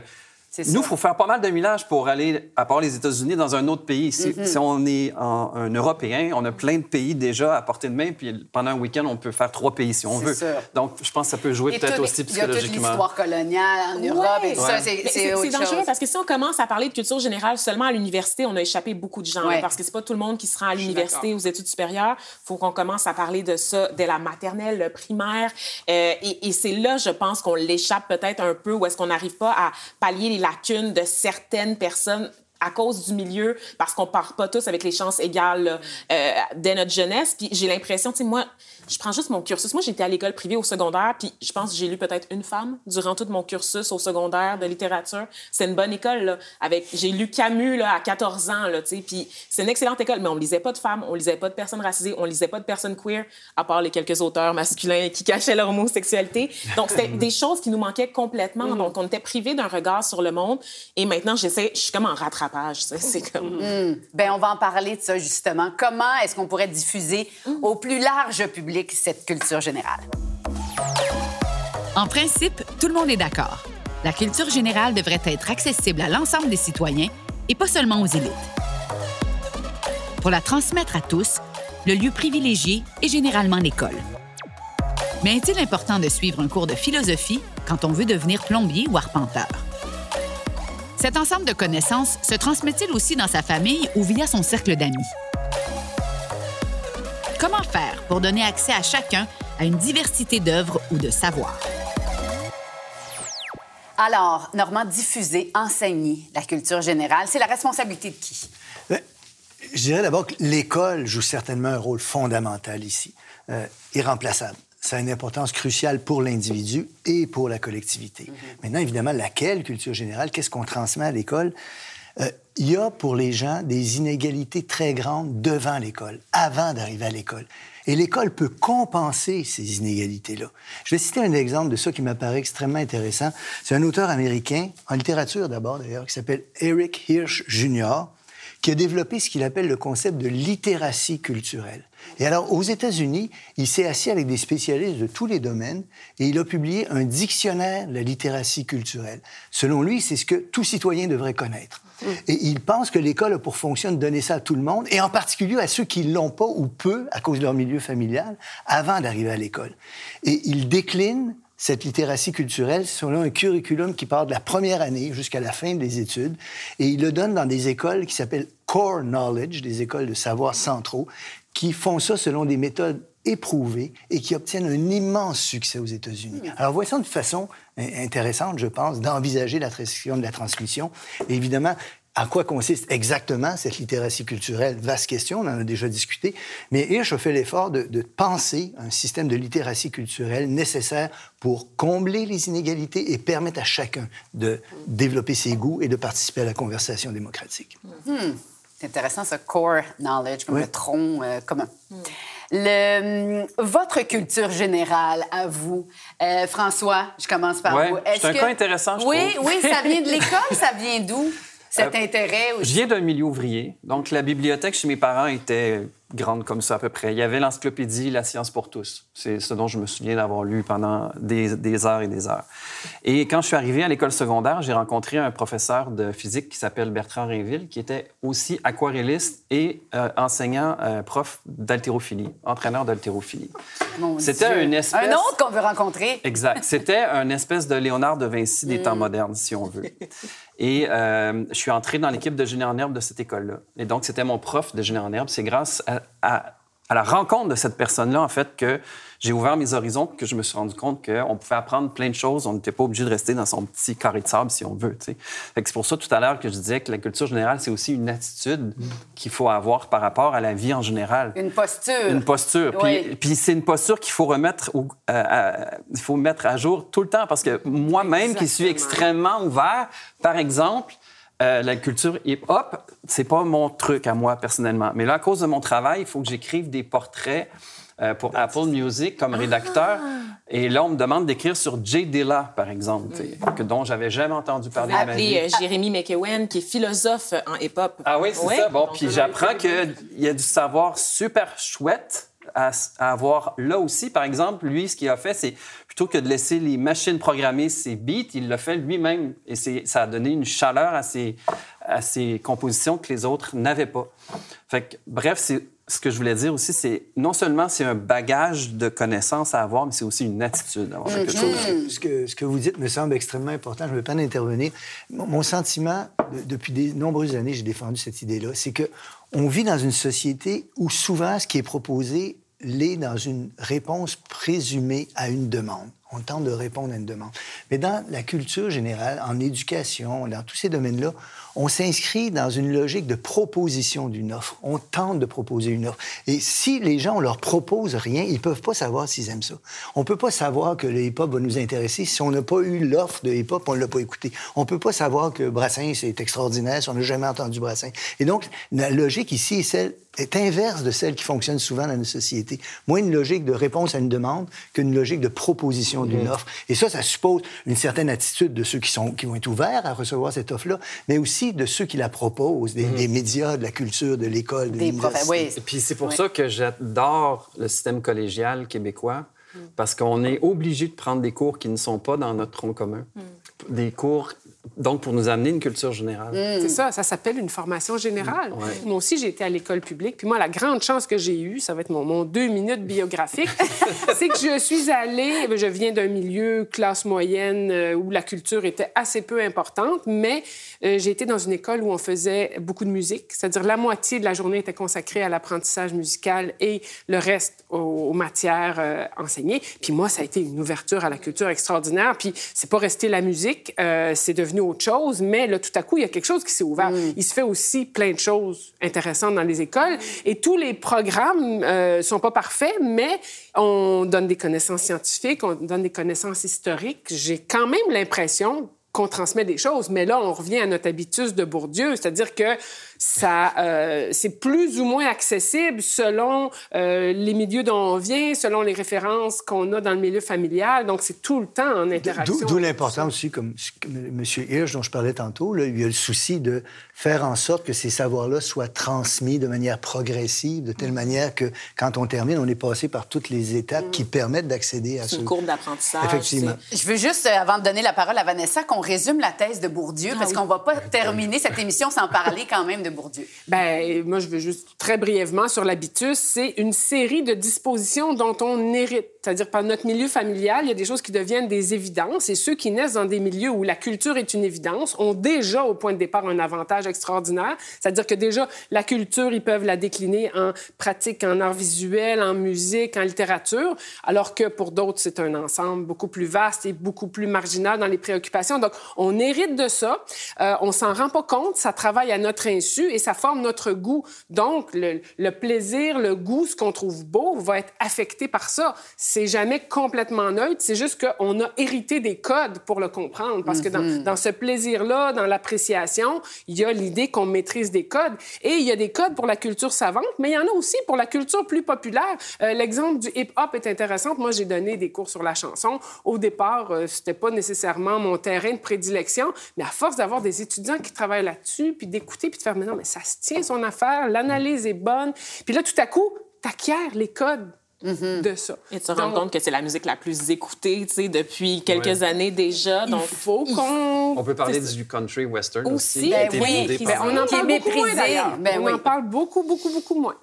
nous, il ça. faut faire pas mal de millages pour aller, à part les États-Unis, dans un autre pays. Si, Mm-hmm. si on est en- un Européen, on a plein de pays déjà à portée de main, puis pendant un week-end, on peut faire trois pays si on veut. sûr. Donc, je pense que ça peut jouer peut-être aussi Il y a toute psychologiquement. l'histoire coloniale en Europe et tout ça, Ouais. c'est Mais c'est dangereux chose. parce que si on commence à parler de culture générale seulement à l'université, on a échappé beaucoup de gens. Ouais. là, parce que c'est pas tout le monde qui se rend à l'université, aux études supérieures. Il faut qu'on commence à parler de ça dès la maternelle, le primaire. Euh, et et c'est là, je pense, qu'on l'échappe peut-être un peu, ou est-ce qu'on n'arrive pas à pallier les lacunes de certaines personnes à cause du milieu, parce qu'on part pas tous avec les chances égales euh, dès notre jeunesse. Puis j'ai l'impression, tu sais, moi, je prends juste mon cursus. Moi, j'étais à l'école privée au secondaire, puis je pense que j'ai lu peut-être une femme durant tout mon cursus au secondaire de littérature. C'est une bonne école, là. Avec, j'ai lu Camus, là, à 14 ans, là, tu sais. Puis c'est une excellente école, mais on lisait pas de femmes, on lisait pas de personnes racisées, on lisait pas de personnes queer, à part les quelques auteurs masculins qui cachaient leur homosexualité. Donc, c'était des choses qui nous manquaient complètement. Donc, on était privés d'un regard sur le monde. Et maintenant, j'essaie, je suis comme en rattrapage. C'est comme... Ben, on va en parler de ça, justement. Comment est-ce qu'on pourrait diffuser au plus large public? Cette culture générale? En principe, tout le monde est d'accord. La culture générale devrait être accessible à l'ensemble des citoyens et pas seulement aux élites. Pour la transmettre à tous, le lieu privilégié est généralement l'école. Mais est-il important de suivre un cours de philosophie quand on veut devenir plombier ou arpenteur? Cet ensemble de connaissances se transmet-il aussi dans sa famille ou via son cercle d'amis? Comment faire pour donner accès à chacun à une diversité d'œuvres ou de savoirs? Alors, Normand, diffuser, enseigner la culture générale, c'est la responsabilité de qui? Ben, je dirais d'abord que l'école joue certainement un rôle fondamental ici, euh, irremplaçable. Ça a une importance cruciale pour l'individu et pour la collectivité. Mm-hmm. Maintenant, évidemment, laquelle culture générale? Qu'est-ce qu'on transmet à l'école? Euh, il y a pour les gens des inégalités très grandes devant l'école, avant d'arriver à l'école. Et l'école peut compenser ces inégalités-là. Je vais citer un exemple de ça qui m'apparaît extrêmement intéressant. C'est un auteur américain, en littérature d'abord d'ailleurs, qui s'appelle Eric Hirsch Jr., qui a développé ce qu'il appelle le concept de littératie culturelle. Et alors, aux États-Unis, il s'est assis avec des spécialistes de tous les domaines et il a publié un dictionnaire de la littératie culturelle. Selon lui, c'est ce que tout citoyen devrait connaître. Et il pense que l'école a pour fonction de donner ça à tout le monde, et en particulier à ceux qui l'ont pas ou peu à cause de leur milieu familial, avant d'arriver à l'école. Et il décline cette littératie culturelle selon un curriculum qui part de la première année jusqu'à la fin des études. Et il le donne dans des écoles qui s'appellent Core Knowledge, des écoles de savoir centraux, qui font ça selon des méthodes éprouvées et qui obtiennent un immense succès aux États-Unis. Alors, voici une façon intéressante, je pense, d'envisager la question de la transmission. évidemment, à quoi consiste exactement cette littératie culturelle? Vaste question, on en a déjà discuté. Mais Hirsch a fait l'effort de, de, penser un système de littératie culturelle nécessaire pour combler les inégalités et permettre à chacun de développer ses goûts et de participer à la conversation démocratique. Hmm. C'est intéressant, ce core knowledge, comme le tronc euh, commun. Le, votre culture générale à vous, euh, François, je commence par ouais, vous. C'est un que... cas intéressant, je oui, trouve. Oui, ça vient de l'école, ça vient d'où? Cet Euh, intérêt aussi. Je viens d'un milieu ouvrier. Donc, la bibliothèque chez mes parents était grande comme ça à peu près. Il y avait l'encyclopédie La science pour tous. C'est ce dont je me souviens d'avoir lu pendant des, des, heures et des heures. Et quand je suis arrivé à l'école secondaire, j'ai rencontré un professeur de physique qui s'appelle Bertrand Rainville, qui était aussi aquarelliste et euh, enseignant, euh, prof d'haltérophilie, entraîneur d'haltérophilie. C'était une espèce... Un autre qu'on veut rencontrer. Exact. C'était une espèce de Léonard de Vinci des temps modernes, si on veut. Et euh, je suis entré dans l'équipe de génie en herbe de cette école-là. Et donc, c'était mon prof de génie en herbe. C'est grâce à, à, à, la rencontre de cette personne-là, en fait, que j'ai ouvert mes horizons, que je me suis rendu compte qu'on pouvait apprendre plein de choses. On n'était pas obligé de rester dans son petit carré de sable, si on veut. C'est pour ça, tout à l'heure, que je disais que la culture générale, c'est aussi une attitude qu'il faut avoir par rapport à la vie en général. Une posture. Une posture. Oui. Puis, puis c'est une posture qu'il faut remettre, au, euh, à, il faut mettre à jour tout le temps, parce que moi-même, qui suis extrêmement ouvert, par exemple, euh, la culture hip-hop, c'est pas mon truc à moi personnellement. Mais là, à cause de mon travail, il faut que j'écrive des portraits euh, pour Apple Music comme rédacteur. Et là, on me demande d'écrire sur Jay Dilla, par exemple, que, dont j'avais jamais entendu parler de ma vie. Appelé euh, Jérémy McEwen, qui est philosophe en hip-hop. Ah oui, c'est Ouais. ça. Bon, puis j'apprends qu'il y a du savoir super chouette à, à avoir là aussi. Par exemple, lui, ce qu'il a fait, c'est plutôt que de laisser les machines programmer ses beats, il l'a fait lui-même. Et c'est- ça a donné une chaleur à ses, à ses compositions que les autres n'avaient pas. Fait que, bref, c'est ce que je voulais dire aussi, c'est non seulement c'est un bagage de connaissances à avoir, mais c'est aussi une attitude à avoir quelque chose. Ce que, ce que vous dites me semble extrêmement important. Je ne veux pas en intervenir. Mon, mon sentiment, de- depuis de nombreuses années, j'ai défendu cette idée-là, c'est que on vit dans une société où souvent ce qui est proposé l'est dans une réponse présumée à une demande. On tente de répondre à une demande. Mais dans la culture générale, en éducation, dans tous ces domaines-là, on s'inscrit dans une logique de proposition d'une offre. On tente de proposer une offre. Et si les gens, on leur propose rien, ils peuvent pas savoir s'ils aiment ça. On peut pas savoir que le hip-hop va nous intéresser si on n'a pas eu l'offre de hip-hop, on l'a pas écouté. On peut pas savoir que Brassens, c'est extraordinaire si on n'a jamais entendu Brassens. Et donc, la logique ici est, celle, est inverse de celle qui fonctionne souvent dans nos sociétés. Moins une logique de réponse à une demande qu'une logique de proposition d'une offre. Et ça, ça suppose une certaine attitude de ceux qui, sont, qui vont être ouverts à recevoir cette offre-là, mais aussi de ceux qui la proposent, des, des médias, de la culture, de l'école, de Des oui. Et puis c'est pour Oui. ça que j'adore le système collégial québécois, parce qu'on est obligé de prendre des cours qui ne sont pas dans notre tronc commun. Des cours donc pour nous amener une culture générale. C'est ça, ça s'appelle une formation générale. Ouais. Moi aussi, j'ai été à l'école publique. Puis moi, la grande chance que j'ai eue, ça va être mon, mon deux minutes biographique, c'est que je suis allée, je viens d'un milieu classe moyenne euh, où la culture était assez peu importante, mais euh, j'ai été dans une école où on faisait beaucoup de musique, c'est-à-dire la moitié de la journée était consacrée à l'apprentissage musical et le reste aux, aux matières euh, enseignées. Puis moi, ça a été une ouverture à la culture extraordinaire. Puis c'est pas resté la musique, euh, c'est devenu autre chose, mais là, tout à coup, il y a quelque chose qui s'est ouvert. Il se fait aussi plein de choses intéressantes dans les écoles et tous les programmes euh, sont pas parfaits, mais on donne des connaissances scientifiques, on donne des connaissances historiques. J'ai quand même l'impression qu'on transmet des choses, mais là, on revient à notre habitus de Bourdieu, c'est-à-dire que ça, euh, c'est plus ou moins accessible selon euh, les milieux dont on vient, selon les références qu'on a dans le milieu familial. Donc, c'est tout le temps en interaction. D'où l'importance aussi, comme M. Hirsch, dont je parlais tantôt, là, il y a le souci de faire en sorte que ces savoirs-là soient transmis de manière progressive, de Mm. telle manière que quand on termine, on est passé par toutes les étapes qui permettent d'accéder à C'est ce... une courbe d'apprentissage. Effectivement. c'est- Je veux juste, euh, avant de donner la parole à Vanessa, qu'on résume la thèse de Bourdieu, parce qu'on va pas terminer cette émission sans parler quand même de Bourdieu. Ben, moi, je veux juste très brièvement sur l'habitus. C'est une série de dispositions dont on hérite. C'est-à-dire, par notre milieu familial, il y a des choses qui deviennent des évidences et ceux qui naissent dans des milieux où la culture est une évidence ont déjà, au point de départ, un avantage extraordinaire. C'est-à-dire que déjà, la culture, ils peuvent la décliner en pratique, en art visuel, en musique, en littérature, alors que pour d'autres, c'est un ensemble beaucoup plus vaste et beaucoup plus marginal dans les préoccupations. Donc, on hérite de ça. Euh, on s'en rend pas compte. Ça travaille à notre insu et ça forme notre goût. Donc, le, plaisir, le goût, ce qu'on trouve beau, va être affecté par ça. Jamais complètement neutre. C'est juste qu'on a hérité des codes pour le comprendre. Parce que dans, dans ce plaisir-là, dans l'appréciation, il y a l'idée qu'on maîtrise des codes. Et il y a des codes pour la culture savante, mais il y en a aussi pour la culture plus populaire. Euh, L'exemple du hip-hop est intéressant. Moi, j'ai donné des cours sur la chanson. Au départ, euh, c'était pas nécessairement mon terrain de prédilection, mais à force d'avoir des étudiants qui travaillent là-dessus, puis d'écouter, puis de faire, mais non, mais ça se tient son affaire, l'analyse est bonne. Puis là, tout à coup, t'acquiers les codes de ça. Et se rendre Donc, compte que c'est la musique la plus écoutée, tu sais, depuis quelques années déjà. il Donc, faut qu'on... On peut parler du country western Aussi, aussi. qui a ben été oui, qui- Ben, on en parle beaucoup moins, méprisé. d'ailleurs. Ben on oui. en parle beaucoup, beaucoup, beaucoup moins.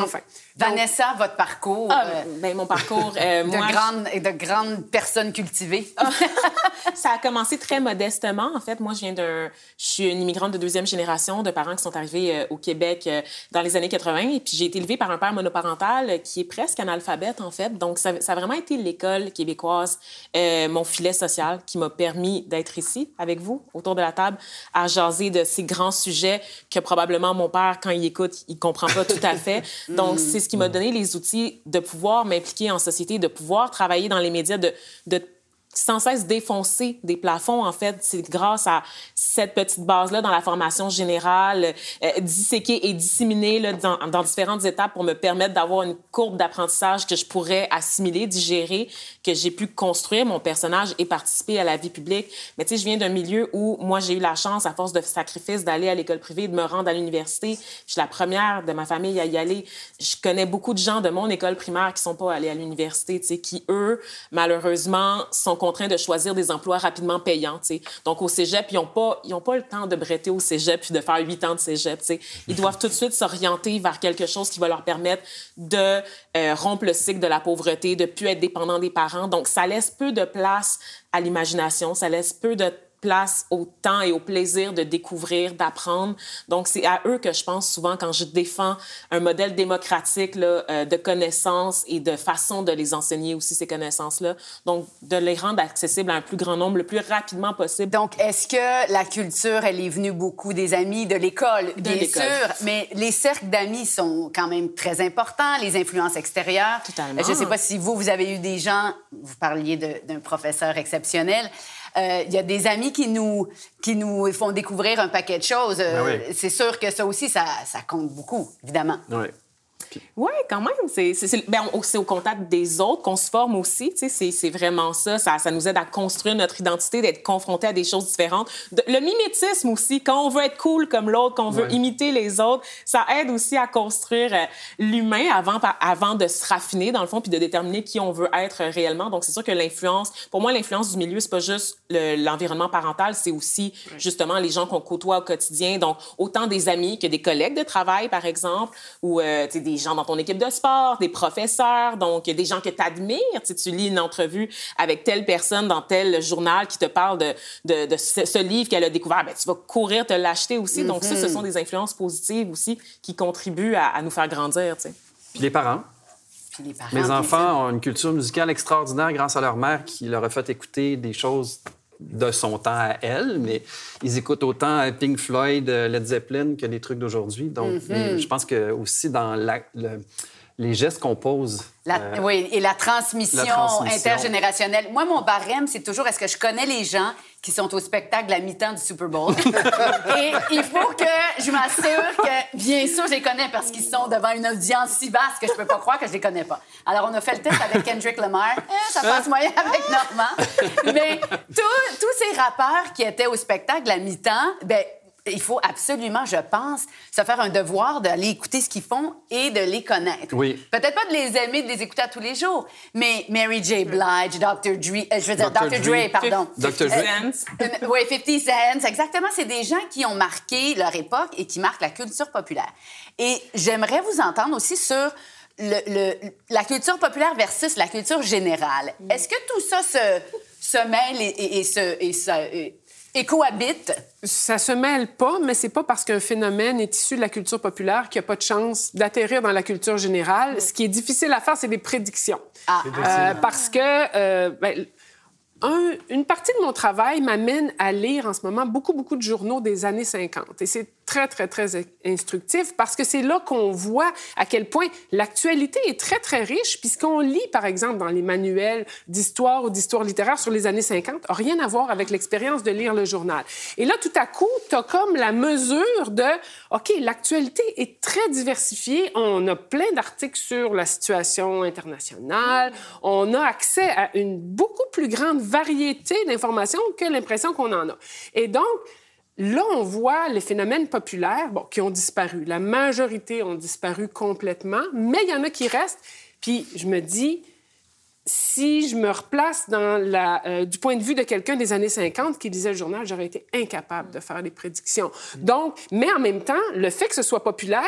Enfin. Donc, Vanessa, votre parcours ah, euh, ben, mon parcours, euh, de, moi, grande, et de grandes personnes cultivées. ça a commencé très modestement. En fait, moi, je viens d'un... Je suis une immigrante de deuxième génération de parents qui sont arrivés euh, au Québec euh, dans les années 80. Et puis, j'ai été élevée par un père monoparental qui est presque analphabète, en fait. Donc, ça, ça a vraiment été l'école québécoise, euh, mon filet social qui m'a permis d'être ici avec vous, autour de la table, à jaser de ces grands sujets que probablement mon père, quand il écoute, il comprend pas tout à fait. Donc, c'est ce qui m'a donné les outils de pouvoir m'impliquer en société, de pouvoir travailler dans les médias, de, de sans cesse défoncer des plafonds, en fait. C'est grâce à cette petite base-là dans la formation générale, euh, disséquée et disséminée là, dans, différentes étapes pour me permettre d'avoir une courbe d'apprentissage que je pourrais assimiler, digérer, que j'ai pu construire mon personnage et participer à la vie publique. Mais tu sais, je viens d'un milieu où moi, j'ai eu la chance, à force de sacrifices, d'aller à l'école privée, de me rendre à l'université. Je suis la première de ma famille à y aller. Je connais beaucoup de gens de mon école primaire qui sont pas allés à l'université, tu sais, qui, eux, malheureusement, sont contraints de choisir des emplois rapidement payants. Donc, au cégep, ils n'ont pas, pas le temps de bretter au cégep puis de faire huit ans de cégep. Ils doivent tout de suite s'orienter vers quelque chose qui va leur permettre de euh, rompre le cycle de la pauvreté, de plus être dépendant des parents. Donc, ça laisse peu de place à l'imagination, ça laisse peu de place au temps et au plaisir de découvrir, d'apprendre. Donc, c'est à eux que je pense souvent quand je défends un modèle démocratique là, euh, de connaissances et de façon de les enseigner aussi, ces connaissances-là. Donc, de les rendre accessibles à un plus grand nombre le plus rapidement possible. Donc, est-ce que la culture, elle est venue beaucoup des amis de l'école? Bien sûr, mais les cercles d'amis sont quand même très importants, les influences extérieures. Totalement. Je ne sais pas si vous, vous avez eu des gens, vous parliez d'un professeur exceptionnel. Euh, Il y a des amis qui nous, qui nous font découvrir un paquet de choses. Euh, Ben oui. C'est sûr que ça aussi, ça, ça compte beaucoup, évidemment. Oui. Oui, quand même. C'est c'est- ben, au contact des autres qu'on se forme aussi. C'est c'est vraiment ça. ça. Ça nous aide à construire notre identité, d'être confronté à des choses différentes. De- le mimétisme aussi, quand on veut être cool comme l'autre, quand on veut Ouais. imiter les autres, ça aide aussi à construire euh, l'humain avant, avant de se raffiner, dans le fond, puis de déterminer qui on veut être réellement. Donc, c'est sûr que l'influence, pour moi, l'influence du milieu, c'est pas juste le- l'environnement parental, c'est aussi justement les gens qu'on côtoie au quotidien. Donc, autant des amis que des collègues de travail, par exemple, ou euh, des gens dans ton équipe de sport, des professeurs, donc des gens que tu admires. Tu lis une entrevue avec telle personne dans tel journal qui te parle de, de, de ce, ce livre qu'elle a découvert, ben, tu vas courir te l'acheter aussi. Donc, ça, ce sont des influences positives aussi qui contribuent à, à nous faire grandir. Puis les parents. Puis les parents, Mes enfants ont une culture musicale extraordinaire grâce à leur mère qui leur a fait écouter des choses de son temps à elle, mais ils écoutent autant Pink Floyd, euh, Led Zeppelin que des trucs d'aujourd'hui. Donc, mais je pense que aussi dans la- le- les gestes qu'on pose. La- euh, oui, et la transmission, la transmission. intergénérationnelle. Moi, mon barème, c'est toujours est-ce que je connais les gens qui sont au spectacle à mi-temps du Super Bowl? et il faut que je m'assure que, bien sûr, je les connais parce qu'ils sont devant une audience si vaste que je peux pas croire que je les connais pas. Alors, on a fait le test avec Kendrick Lamar. Eh, ça passe moyen avec Normand. Mais tous- tous ces rappeurs qui étaient au spectacle à mi-temps, ben il faut absolument, je pense, se faire un devoir d'aller écouter ce qu'ils font et de les connaître. Oui. Peut-être pas de les aimer, de les écouter à tous les jours, mais Mary J. Blige, Dr. Dre, euh, je veux dire Dr. Dr. Dre. Dre, pardon. Dr. Dre. Cents. Euh, oui, 50 Cent, exactement. C'est des gens qui ont marqué leur époque et qui marquent la culture populaire. Et j'aimerais vous entendre aussi sur le- le- la culture populaire versus la culture générale. Est-ce que tout ça se, se mêle et, et- et se, et se- et- et cohabite? Ça se mêle pas, mais c'est pas parce qu'un phénomène est issu de la culture populaire qu'il n'y a pas de chance d'atterrir dans la culture générale. Ce qui est difficile à faire, c'est des prédictions. Ah. Euh, parce que euh, ben, un- une partie de mon travail m'amène à lire en ce moment beaucoup, beaucoup de journaux des années 50. Et c'est très, très, très instructif parce que c'est là qu'on voit à quel point l'actualité est très, très riche. Puis ce qu'on lit, par exemple, dans les manuels d'histoire ou d'histoire littéraire sur les années 50 n'a rien à voir avec l'expérience de lire le journal. Et là, tout à coup, tu as comme la mesure de, OK, l'actualité est très diversifiée. On a plein d'articles sur la situation internationale. On a accès à une beaucoup plus grande variété d'informations que l'impression qu'on en a. Et donc, Là, on voit les phénomènes populaires bon, qui ont disparu. La majorité ont disparu complètement, mais il y en a qui restent. Puis je me dis, si je me replace euh, du point de vue de quelqu'un des années 50 qui lisait le journal, j'aurais été incapable de faire des prédictions. Donc, mais en même temps, le fait que ce soit populaire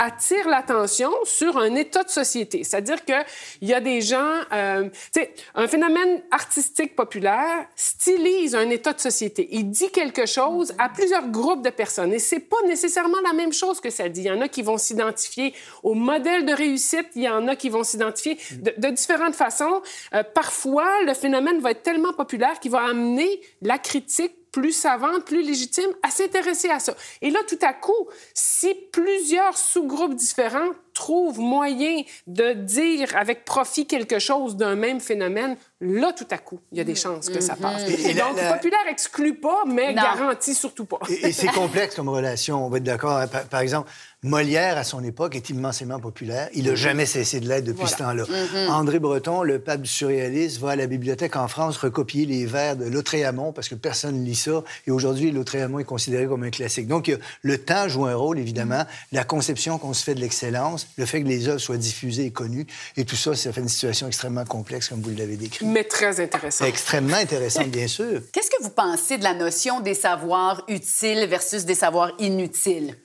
attire l'attention sur un état de société. C'est-à-dire qu'il y a des gens... Euh, tu sais, un phénomène artistique populaire stylise un état de société. Il dit quelque chose à plusieurs groupes de personnes. Et c'est pas nécessairement la même chose que ça dit. Il y en a qui vont s'identifier au modèle de réussite. Il y en a qui vont s'identifier de, différentes façons. Euh, parfois, le phénomène va être tellement populaire qu'il va amener la critique plus savante, plus légitime, à s'intéresser à ça. Et là, tout à coup, si plusieurs sous-groupes différents trouvent moyen de dire avec profit quelque chose d'un même phénomène, là, tout à coup, il y a des chances que ça passe. Et- Donc, la- populaire exclut pas, mais Non. garantit surtout pas. Et, et c'est complexe comme relation, on va être d'accord. Par, par exemple, Molière, à son époque, est immensément populaire. Il n'a jamais cessé de l'être depuis ce temps-là. André Breton, le pape du surréalisme, va à la bibliothèque en France recopier les vers de Lautréamont parce que personne ne lit ça. Et aujourd'hui, Lautréamont est considéré comme un classique. Donc, le temps joue un rôle, évidemment. La conception qu'on se fait de l'excellence, le fait que les œuvres soient diffusées et connues. Et tout ça, ça fait une situation extrêmement complexe, comme vous l'avez décrit. Mais très intéressant. Extrêmement intéressante, bien sûr. Qu'est-ce que vous pensez de la notion des savoirs utiles versus des savoirs inutiles?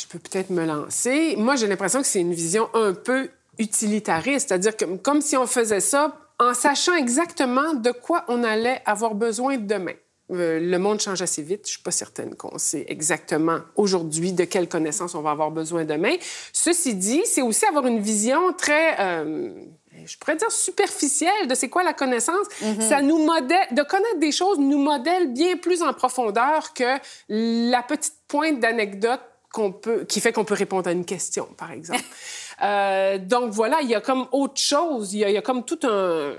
Je peux peut-être me lancer. Moi, j'ai l'impression que c'est une vision un peu utilitariste, c'est-à-dire que, comme si on faisait ça en sachant exactement de quoi on allait avoir besoin demain. Euh, le monde change assez vite. Je suis pas certaine qu'on sait exactement aujourd'hui de quelles connaissances on va avoir besoin demain. Ceci dit, c'est aussi avoir une vision très, euh, je pourrais dire superficielle de c'est quoi la connaissance. Ça nous modèle, de connaître des choses nous modèle bien plus en profondeur que la petite pointe d'anecdote qu'on peut, qui fait qu'on peut répondre à une question, par exemple. Euh, donc voilà, il y a comme autre chose, il y a, il y a comme tout un,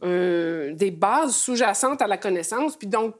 un- des bases sous-jacentes à la connaissance, puis donc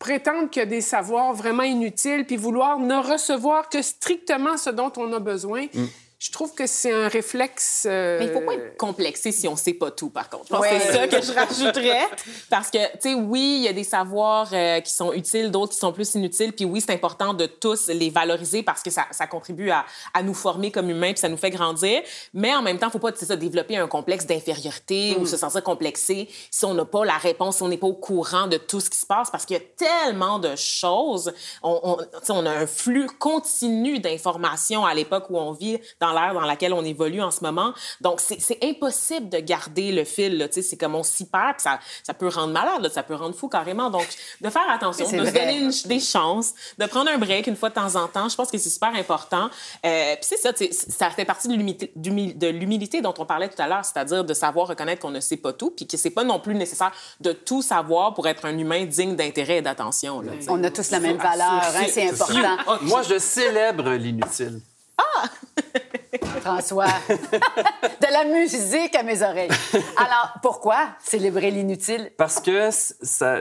prétendre qu'il y a des savoirs vraiment inutiles, puis vouloir ne recevoir que strictement ce dont on a besoin. Mm. Je trouve que c'est un réflexe. euh, Mais il ne faut pas être complexé si on ne sait pas tout, par contre. Je pense que c'est ça que je rajouterais. Parce que, tu sais, oui, il y a des savoirs euh, qui sont utiles, d'autres qui sont plus inutiles. Puis oui, c'est important de tous les valoriser parce que ça, ça contribue à, à nous former comme humains puis ça nous fait grandir. Mais en même temps, il ne faut pas, ça, développer un complexe d'infériorité ou se sentir complexé si on n'a pas la réponse, si on n'est pas au courant de tout ce qui se passe parce qu'il y a tellement de choses. On a un flux continu d'informations à l'époque où on vit dans l'ère dans laquelle on évolue en ce moment. Donc, c'est impossible de garder le fil. là. Tu sais, C'est comme on s'y perd, puis ça, ça peut rendre malade, là, ça peut rendre fou carrément. Donc, de faire attention, de se donner une- des chances, de prendre un break une fois de temps en temps, je pense que c'est super important. Euh, puis c'est ça, ça fait partie de l'humilité- dont on parlait tout à l'heure, c'est-à-dire de savoir reconnaître qu'on ne sait pas tout, puis que c'est pas non plus nécessaire de tout savoir pour être un humain digne d'intérêt et d'attention. On a tous la même valeur, hein, c'est important. Moi, je célèbre l'inutile. François. de la musique à mes oreilles. Alors, pourquoi célébrer l'inutile? Parce que ça,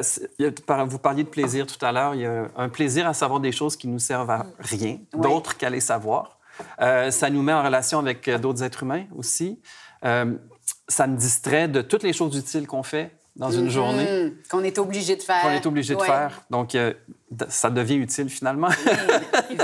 vous parliez de plaisir tout à l'heure. Il y a un plaisir à savoir des choses qui nous servent à rien, Oui. d'autres qu'à les savoir. Euh, ça nous met en relation avec euh, d'autres êtres humains aussi. Euh, ça me distrait de toutes les choses utiles qu'on fait dans une journée, Hmm, qu'on est obligé de faire. qu'on est obligé de faire. Donc, euh, ça devient utile finalement.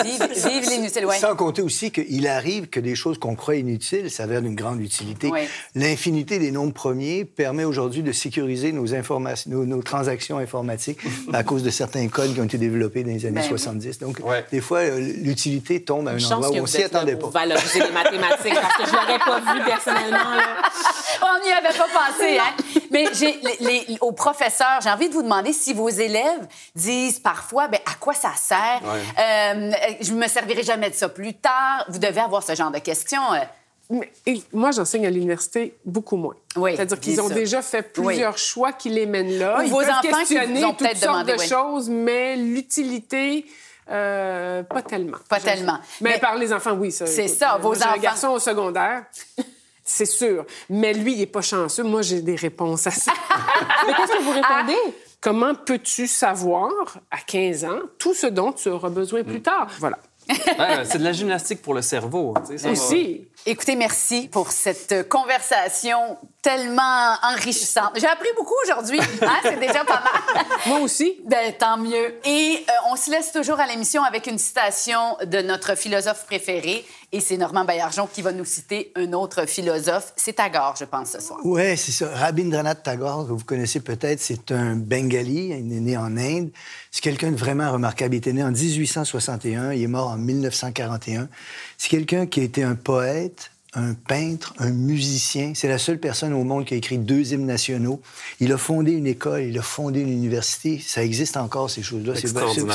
Vive, vive l'inutile, oui. Sans compter aussi qu'il arrive que des choses qu'on croit inutiles s'avèrent d'une grande utilité. Oui. L'infinité des nombres premiers permet aujourd'hui de sécuriser nos, informations, nos, nos transactions informatiques à cause de certains codes qui ont été développés dans les années Ben oui. 70. Donc, Ouais. des fois, euh, l'utilité tombe à un endroit où on s'y attendait pas. valoriser les mathématiques parce que je l'aurais pas vu personnellement. là. On n'y avait pas pensé, hein? Mais j'ai, les, les- aux professeurs, j'ai envie de vous demander si vos élèves disent parfois, ben à quoi ça sert? Ouais. Euh, je me servirai jamais de ça plus tard. Vous devez avoir ce genre de questions. euh. Et moi, j'enseigne à l'université beaucoup moins. Oui, C'est-à-dire qu'ils ont déjà fait plusieurs choix qui les mènent là. Ou Ils vos peuvent enfants qui questionner vous ont toutes sortes demandé, de oui. choses, mais l'utilité, euh, pas tellement. Pas tellement. Mais, Mais- par les enfants, oui. ça, C'est ça, euh, vos enfants. un garçon au secondaire. C'est sûr. Mais lui, il n'est pas chanceux. Moi, j'ai des réponses à ça. Mais qu'est-ce que vous répondez? Comment peux-tu savoir, à 15 ans, tout ce dont tu auras besoin plus tard? Voilà. Ouais, c'est de la gymnastique pour le cerveau. Aussi. Écoutez, merci pour cette conversation tellement enrichissante. J'ai appris beaucoup aujourd'hui. Hein? C'est déjà pas mal. Moi aussi. Ben, tant mieux. Et euh, on se laisse toujours à l'émission avec une citation de notre philosophe préféré. Et c'est Normand Baillargeon qui va nous citer un autre philosophe. C'est Tagore, je pense, ce soir. Oui, c'est ça. Rabindranath Tagore, que vous connaissez peut-être, c'est un Bengali, il est né en Inde. C'est quelqu'un de vraiment remarquable. Il était né en 1861, il est mort en 1941. C'est quelqu'un qui a été un poète, un peintre, un musicien. C'est la seule personne au monde qui a écrit deux hymnes nationaux. Il a fondé une école, il a fondé une université. Ça existe encore, ces choses-là.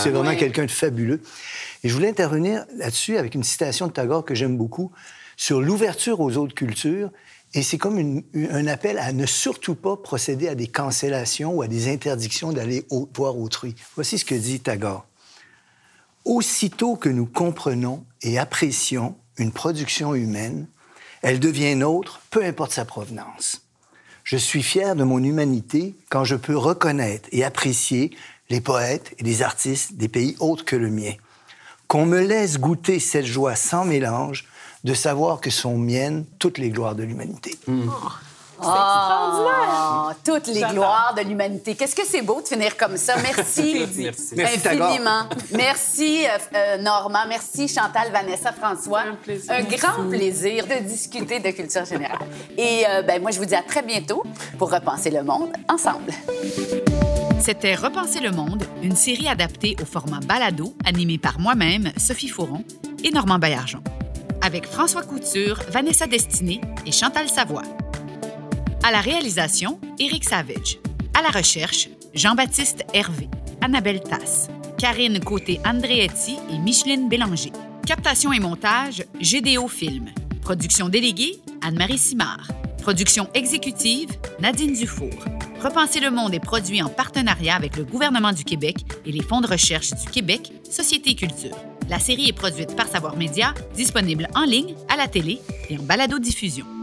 C'est vraiment quelqu'un de fabuleux. Et je voulais intervenir là-dessus avec une citation de Tagore que j'aime beaucoup sur l'ouverture aux autres cultures. Et c'est comme une- un appel à ne surtout pas procéder à des cancellations ou à des interdictions d'aller au- voir autrui. Voici ce que dit Tagore. Aussitôt que nous comprenons et apprécions une production humaine, elle devient nôtre, peu importe sa provenance. Je suis fier de mon humanité quand je peux reconnaître et apprécier les poètes et les artistes des pays autres que le mien. Qu'on me laisse goûter cette joie sans mélange de savoir que sont miennes toutes les gloires de l'humanité. Oh, toutes les gloires de l'humanité. Qu'est-ce que c'est beau de finir comme ça. Merci. Merci. Infiniment. Merci, euh, euh, Normand. Merci, Chantal, Vanessa, François. Un plaisir. Un grand plaisir de discuter de culture générale. Et euh, ben, moi, je vous dis à très bientôt pour repenser le monde ensemble. C'était Repenser le monde, une série adaptée au format balado, animée par moi-même, Sophie Fauron et Normand Baillargeon, avec François Couture, Vanessa Destinée et Chantal Savoie. À la réalisation, Éric Savage. À la recherche, Jean-Baptiste Hervé, Annabelle Tasse, Karine Côté-Andréetti et Micheline Bélanger. Captation et montage, GDO Film. Production déléguée, Anne-Marie Simard. Production exécutive, Nadine Dufour. Repenser le monde est produit en partenariat avec le gouvernement du Québec et les fonds de recherche du Québec, Société Culture. La série est produite par Savoir Média, disponible en ligne, à la télé et en balado-diffusion.